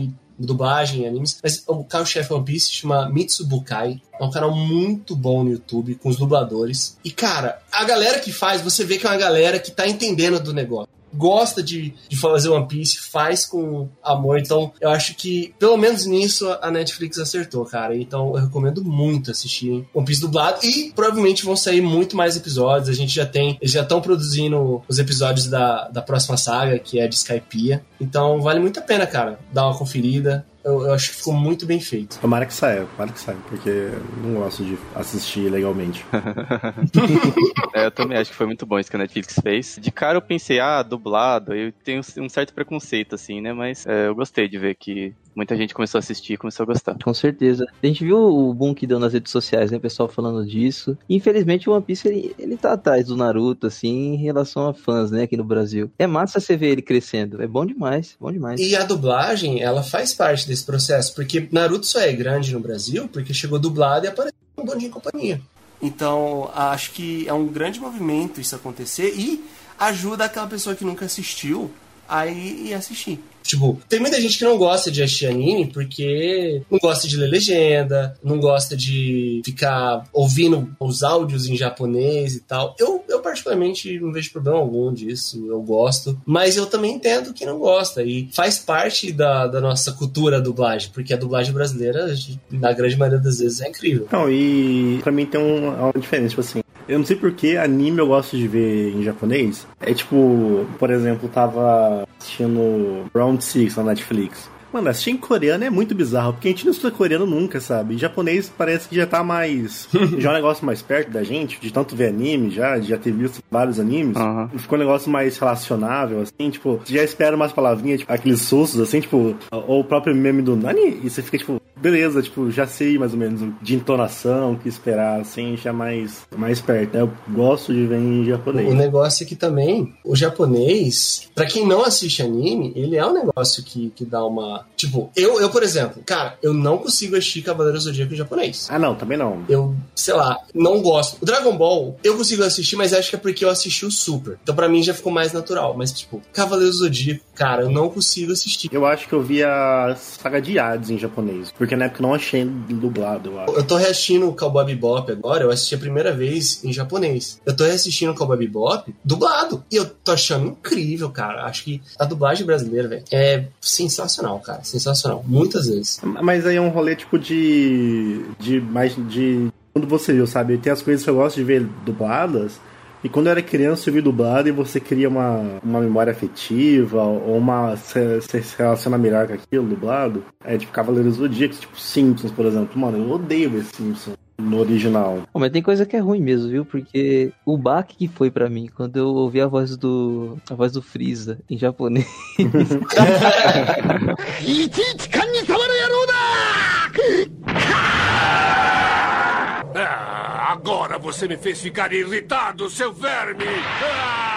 dublagem, animes, mas o carro-chefe One Piece chama Mitsubukai. É um canal muito bom no YouTube, com os dubladores. E, cara, a galera que faz, você vê que é uma galera que tá entendendo do negócio gosta de, de fazer One Piece, faz com amor. Então, eu acho que, pelo menos nisso, a Netflix acertou, cara. Então, eu recomendo muito assistir One Piece dublado. E provavelmente vão sair muito mais episódios. A gente já tem, eles já estão produzindo os episódios da, da próxima saga, que é de Skypiea. Então, vale muito a pena, cara, dar uma conferida. Eu, eu acho que ficou muito bem feito. Tomara que saia, tomara que saia, porque eu não gosto de assistir legalmente. É, eu também acho que foi muito bom isso que a Netflix fez. De cara eu pensei, ah, dublado, eu tenho um certo preconceito, assim, né? Mas é, eu gostei de ver que muita gente começou a assistir e começou a gostar. Com certeza. A gente viu o boom que deu nas redes sociais, né? O pessoal falando disso. Infelizmente, o One Piece, ele, ele tá atrás do Naruto, assim, em relação a fãs, né? Aqui no Brasil. É massa você ver ele crescendo. É bom demais, bom demais. E a dublagem, ela faz parte desse processo, porque Naruto só é grande no Brasil porque chegou dublado e apareceu um Bom Dia e Companhia. Então, acho que é um grande movimento isso acontecer e ajuda aquela pessoa que nunca assistiu a ir e assistir. Tipo, tem muita gente que não gosta de assistir anime porque não gosta de ler legenda, não gosta de ficar ouvindo os áudios em japonês e tal. Eu, eu particularmente não vejo problema algum disso, eu gosto. Mas eu também entendo que não gosta e faz parte da, da nossa cultura a dublagem, porque a dublagem brasileira, na grande maioria das vezes, é incrível. Não, e pra mim tem um- uma diferença, tipo assim. Eu não sei porque anime eu gosto de ver em japonês. É tipo, por exemplo, eu tava assistindo Round Six na Netflix. Mano, assistir em coreano é muito bizarro, porque a gente não estuda coreano nunca, sabe? E japonês parece que já tá mais. já é um negócio mais perto da gente, de tanto ver anime já, de já ter visto vários animes. Aham. Ficou um negócio mais relacionável, assim, tipo, você já espera umas palavrinhas, tipo, aqueles sustos, assim, tipo, ou o próprio meme do Nani, e você fica tipo, beleza, tipo, já sei mais ou menos de entonação, o que esperar, assim, já mais, mais perto. Né? Eu gosto de ver em japonês. O negócio é que também, o japonês, pra quem não assiste anime, ele é um negócio que, que dá uma. Tipo, eu, eu, por exemplo, cara, eu não consigo assistir Cavaleiros do Zodíaco em japonês. Ah, não, também não. Eu, sei lá, não gosto. O Dragon Ball, eu consigo assistir, mas acho que é porque eu assisti o Super. Então pra mim já ficou mais natural. Mas, tipo, Cavaleiros do Zodíaco, cara, eu não consigo assistir. Eu acho que eu vi a saga de Hades em japonês, porque na época eu não achei dublado, eu acho. Eu tô reassistindo o Cowboy Bebop agora, eu assisti a primeira vez em japonês. Eu tô reassistindo o Cowboy Bebop dublado. E eu tô achando incrível, cara. Acho que a dublagem brasileira, velho, é sensacional, cara. Sensacional. Muitas vezes. Mas aí é um rolê tipo de. de mais de. Quando você viu, sabe? Tem as coisas que eu gosto de ver dubladas. E quando eu era criança, eu vi dublado e você cria uma, uma memória afetiva ou uma. Você se relaciona melhor com aquilo dublado. É tipo Cavaleiros do Zodíaco, tipo Simpsons, por exemplo. Mano, eu odeio ver Simpsons no original. Pô, mas tem coisa que é ruim mesmo, viu? Porque o baque que foi para mim quando eu ouvi a voz do a voz do Freeza em japonês. Ah, agora você me fez ficar irritado, seu verme! Ah!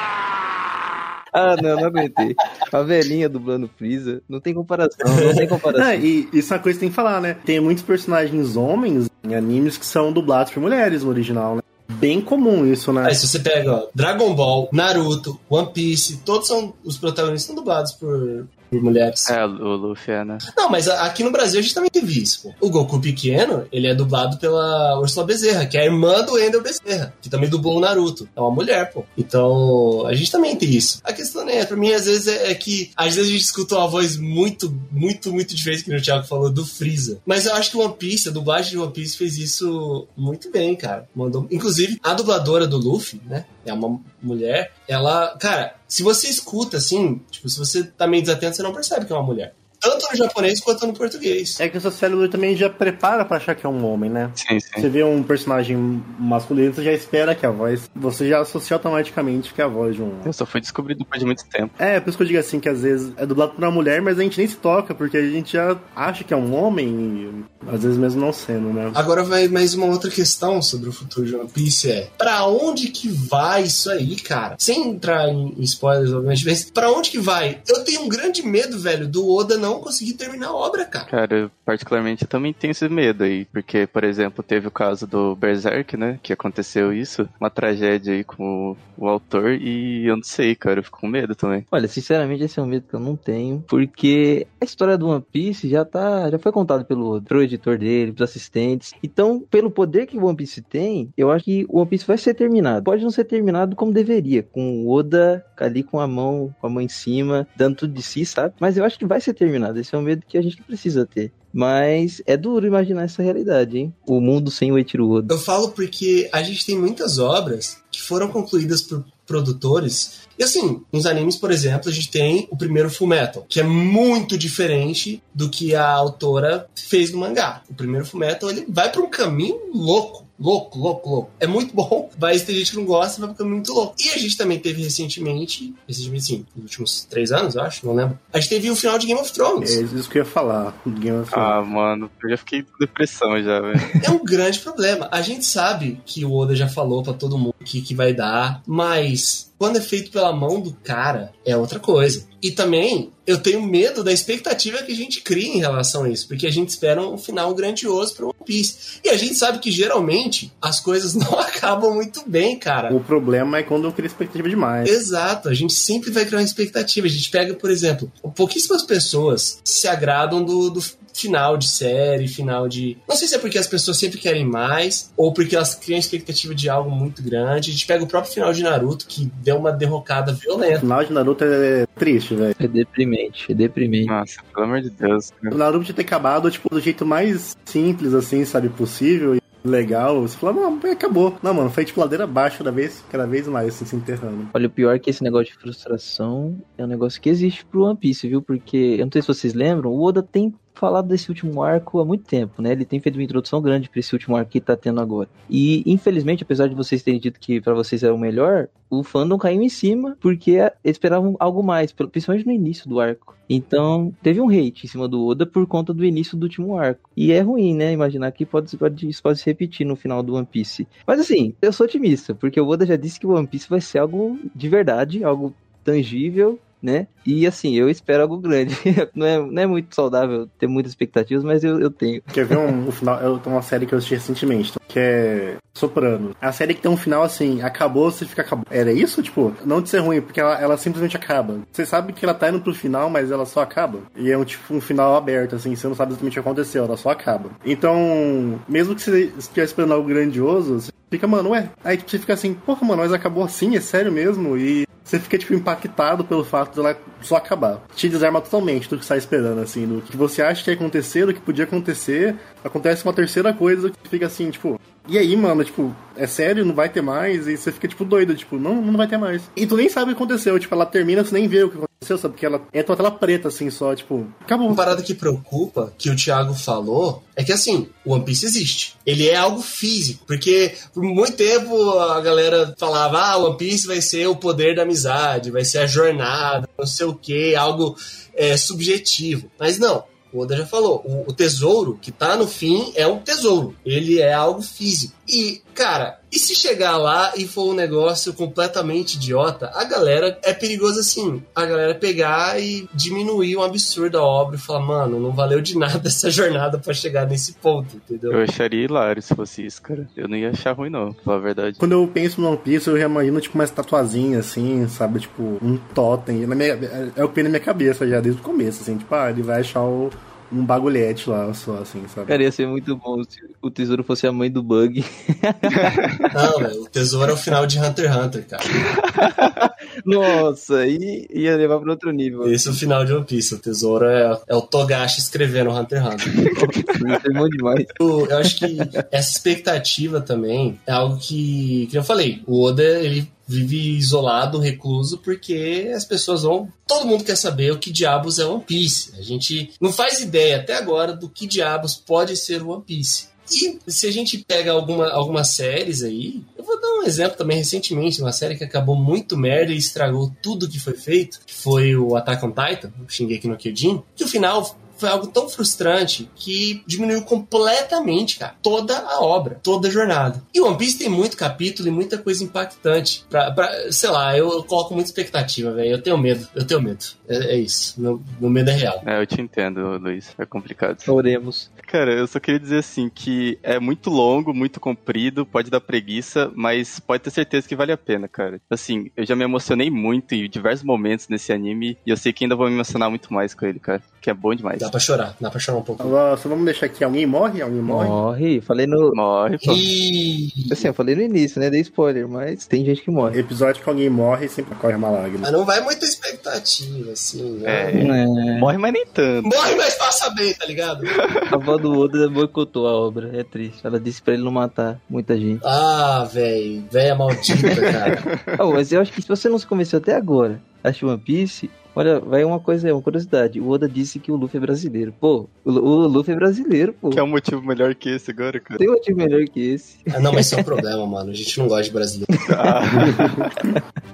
Ah, não, não aguentei. A velhinha dublando Freeza, não tem comparação, não tem comparação. É, e isso é uma coisa que tem que falar, né? Tem muitos personagens homens em animes que são dublados por mulheres no original, né? Bem comum isso, né? Aí se você pega ó, Dragon Ball, Naruto, One Piece, todos são os protagonistas são dublados por, por mulheres. É, o Luffy é, né? Não, mas aqui no Brasil a gente também teve isso. Pô. O Goku pequeno, ele é dublado pela Ursula Bezerra, que é a irmã do Ender Bezerra, que também dublou o Naruto. É uma mulher, pô. Então, a gente também tem isso. A questão, né, pra mim, às vezes, é, é que às vezes a gente escuta uma voz muito, muito, muito diferente, que o Thiago falou, do Freeza. Mas eu acho que One Piece, a dublagem de One Piece fez isso muito bem, cara. Mandou... Inclusive, a dubladora do Luffy, né, é uma mulher, ela, cara, se você escuta assim, tipo, se você tá meio desatento, você não percebe que é uma mulher. Tanto no japonês quanto no português. É que o seu cérebro também já prepara pra achar que é um homem, né? Sim, sim. Você vê um personagem masculino, você já espera que a voz. Você já associa automaticamente que é a voz de um. Eu só fui descobrir depois de muito tempo. É, por isso que eu digo assim, que às vezes é dublado por uma mulher, mas a gente nem se toca, porque a gente já acha que é um homem, e às vezes mesmo não sendo, né? Agora vai mais uma outra questão sobre o futuro de One Piece é pra onde que vai isso aí, cara? Sem entrar em spoilers, obviamente, mas pra onde que vai? Eu tenho um grande medo, velho, do Oda não conseguir terminar a obra, cara. Cara, eu particularmente também tenho esse medo aí, porque, por exemplo, teve o caso do Berserk, né? Que aconteceu isso, uma tragédia aí com o, o autor, e eu não sei, cara, eu fico com medo também. Olha, sinceramente, esse é um medo que eu não tenho, porque a história do One Piece já tá, já foi contada pelo, pelo editor dele, pelos assistentes. Então, pelo poder que o One Piece tem, eu acho que o One Piece vai ser terminado. Pode não ser terminado como deveria, com o Oda ali com a mão, com a mão em cima, dando tudo de si, sabe? Mas eu acho que vai ser terminado. Esse é um medo que a gente precisa ter. Mas é duro imaginar essa realidade, hein? O mundo sem o Eiichiro Oda. Eu falo porque a gente tem muitas obras que foram concluídas por produtores. E assim, nos animes, por exemplo, a gente tem o primeiro Fullmetal, que é muito diferente do que a autora fez no mangá. O primeiro Fullmetal, ele vai para um caminho louco. Louco, louco, louco. É muito bom, mas tem gente que não gosta e vai caminho muito louco. E a gente também teve recentemente, recentemente sim, nos últimos três anos, eu acho, não lembro. A gente teve o final de Game of É Thrones. isso que eu ia falar. do Game of Thrones. Ah, mano, eu já fiquei com depressão já, velho. É um grande problema. A gente sabe que o Oda já falou pra todo mundo o que, que vai dar, mas quando é feito pela mão do cara, é outra coisa. E também eu tenho medo da expectativa que a gente cria em relação a isso, porque a gente espera um final grandioso para One Piece. E a gente sabe que geralmente as coisas não acabam muito bem, cara. O problema é quando eu crio expectativa demais. Exato, a gente sempre vai criar uma expectativa. A gente pega, por exemplo, pouquíssimas pessoas se agradam do, do final de série, final de. Não sei se é porque as pessoas sempre querem mais, ou porque elas criam expectativa de algo muito grande. A gente pega o próprio final de Naruto, que deu uma derrocada O violenta. final de Naruto é triste, velho. É deprimente, é deprimente. Nossa, pelo amor de Deus. cara. O Naruto tinha ter acabado, tipo, do jeito mais simples, assim, sabe, possível. E legal. Você fala, não, acabou. Não, mano, foi tipo ladeira abaixo cada vez, cada vez mais, assim, se enterrando. Olha, o pior é que esse negócio de frustração é um negócio que existe pro One Piece, viu? Porque, eu não sei se vocês lembram, o Oda tem falado desse último arco há muito tempo, né? Ele tem feito uma introdução grande para esse último arco que tá tendo agora. E, infelizmente, apesar de vocês terem dito que para vocês era o melhor, o fandom caiu em cima porque esperavam algo mais, principalmente no início do arco. Então, teve um hate em cima do Oda por conta do início do último arco. E é ruim, né? Imaginar que pode, pode, isso pode se repetir no final do One Piece. Mas assim, eu sou otimista, porque o Oda já disse que o One Piece vai ser algo de verdade, algo tangível né? E assim, eu espero algo grande. não, é, não é muito saudável ter muitas expectativas, mas eu, eu tenho. Quer ver um, um final? Eu tenho uma série que eu assisti recentemente, que é Soprano. A série que tem um final assim, acabou, você fica acabou. Era isso? Tipo, não de ser ruim, porque ela, ela simplesmente acaba. Você sabe que ela tá indo pro final, mas ela só acaba. E é um tipo um final aberto, assim, você não sabe exatamente o que aconteceu, ela só acaba. Então, mesmo que você estiver esperando algo grandioso, você fica, mano, ué. Aí tipo, você fica assim, porra, mano, mas acabou assim, é sério mesmo? E você fica, tipo, impactado pelo fato dela só acabar. Te desarma totalmente do que está esperando, assim, do que você acha que ia acontecer, do que podia acontecer. Acontece uma terceira coisa que fica assim, tipo, e aí, mano, tipo, é sério, não vai ter mais? E você fica, tipo, doido, tipo, não, não vai ter mais. E tu nem sabe o que aconteceu, tipo, ela termina, você nem vê o que aconteceu, sabe? Porque ela entra uma tela preta, assim, só, tipo, acabou. Uma parada que preocupa, que o Thiago falou, é que assim, o One Piece existe. Ele é algo físico, porque por muito tempo a galera falava, ah, o One Piece vai ser o poder da amizade, vai ser a jornada, não sei o que, algo é, subjetivo. Mas não, o Oda já falou, o, o, tesouro que tá no fim é um tesouro. Ele é algo físico. E, cara, e se chegar lá e for um negócio completamente idiota, a galera é perigoso assim. A galera pegar e diminuir um absurdo a obra e falar, mano, não valeu de nada essa jornada para chegar nesse ponto, entendeu? Eu acharia hilário se fosse isso, cara. Eu não ia achar ruim, não, pra falar a verdade. Quando eu penso no One Piece, eu já imagino, tipo, uma estatuazinha, assim, sabe? Tipo, um totem. Na minha, é o que na minha cabeça já desde o começo, assim, tipo, ah, ele vai achar o um bagulhete lá só, assim, sabe? Cara, ia ser muito bom se o tesouro fosse a mãe do Bug. Não, velho, o tesouro é o final de Hunter x Hunter, cara. Nossa, e ia levar pra outro nível. Esse é o final de One Piece. O tesouro é, é o Togashi escrevendo Hunter x Hunter. Isso é bom demais. Eu, eu acho que essa expectativa também é algo que, que eu falei. O Oda, ele vive isolado, recluso, porque as pessoas vão. Todo mundo quer saber o que diabos é One Piece. A gente não faz ideia até agora do que diabos pode ser One Piece. E se a gente pega alguma, algumas séries aí, eu vou dar um exemplo também recentemente, uma série que acabou muito merda e estragou tudo que foi feito, que foi o Attack on Titan, o Shingeki no Kyojin, que o final foi algo tão frustrante que diminuiu completamente, cara, toda a obra, toda a jornada. E One Piece tem muito capítulo e muita coisa impactante. Pra, pra sei lá, eu coloco muita expectativa, velho. Eu tenho medo, eu tenho medo. É, é isso. Meu, meu, medo é real. É, eu te entendo, Luiz. É complicado. Oremos. Cara, eu só queria dizer assim que é muito longo, muito comprido, pode dar preguiça, mas pode ter certeza que vale a pena, cara. Assim, eu já me emocionei muito em diversos momentos nesse anime e eu sei que ainda vou me emocionar muito mais com ele, cara. Que é bom demais. Dá pra chorar, dá pra chorar um pouco. Só vamos deixar aqui, alguém morre? Alguém morre? Morre, falei no... Morre, pô. E... Assim, eu falei no início, né, dei spoiler, mas tem gente que morre. Episódio que alguém morre sempre corre uma lágrima. Mas não vai muita expectativa, assim, né? É, é. Morre, mas nem tanto. Morre, mas passa bem, tá ligado? a avó do Oda boicotou a obra, é triste. Ela disse pra ele não matar muita gente. Ah, velho, velha maldita, cara. oh, mas eu acho que se você não se convenceu até agora, acho One Piece, Olha, vai uma coisa, uma curiosidade. O Oda disse que o Luffy é brasileiro. Pô, o, o Luffy é brasileiro, pô. Que é um motivo melhor que esse agora, cara. Tem um motivo melhor que esse. Ah, não, mas isso é um problema, mano. A gente não gosta de brasileiro. Ah.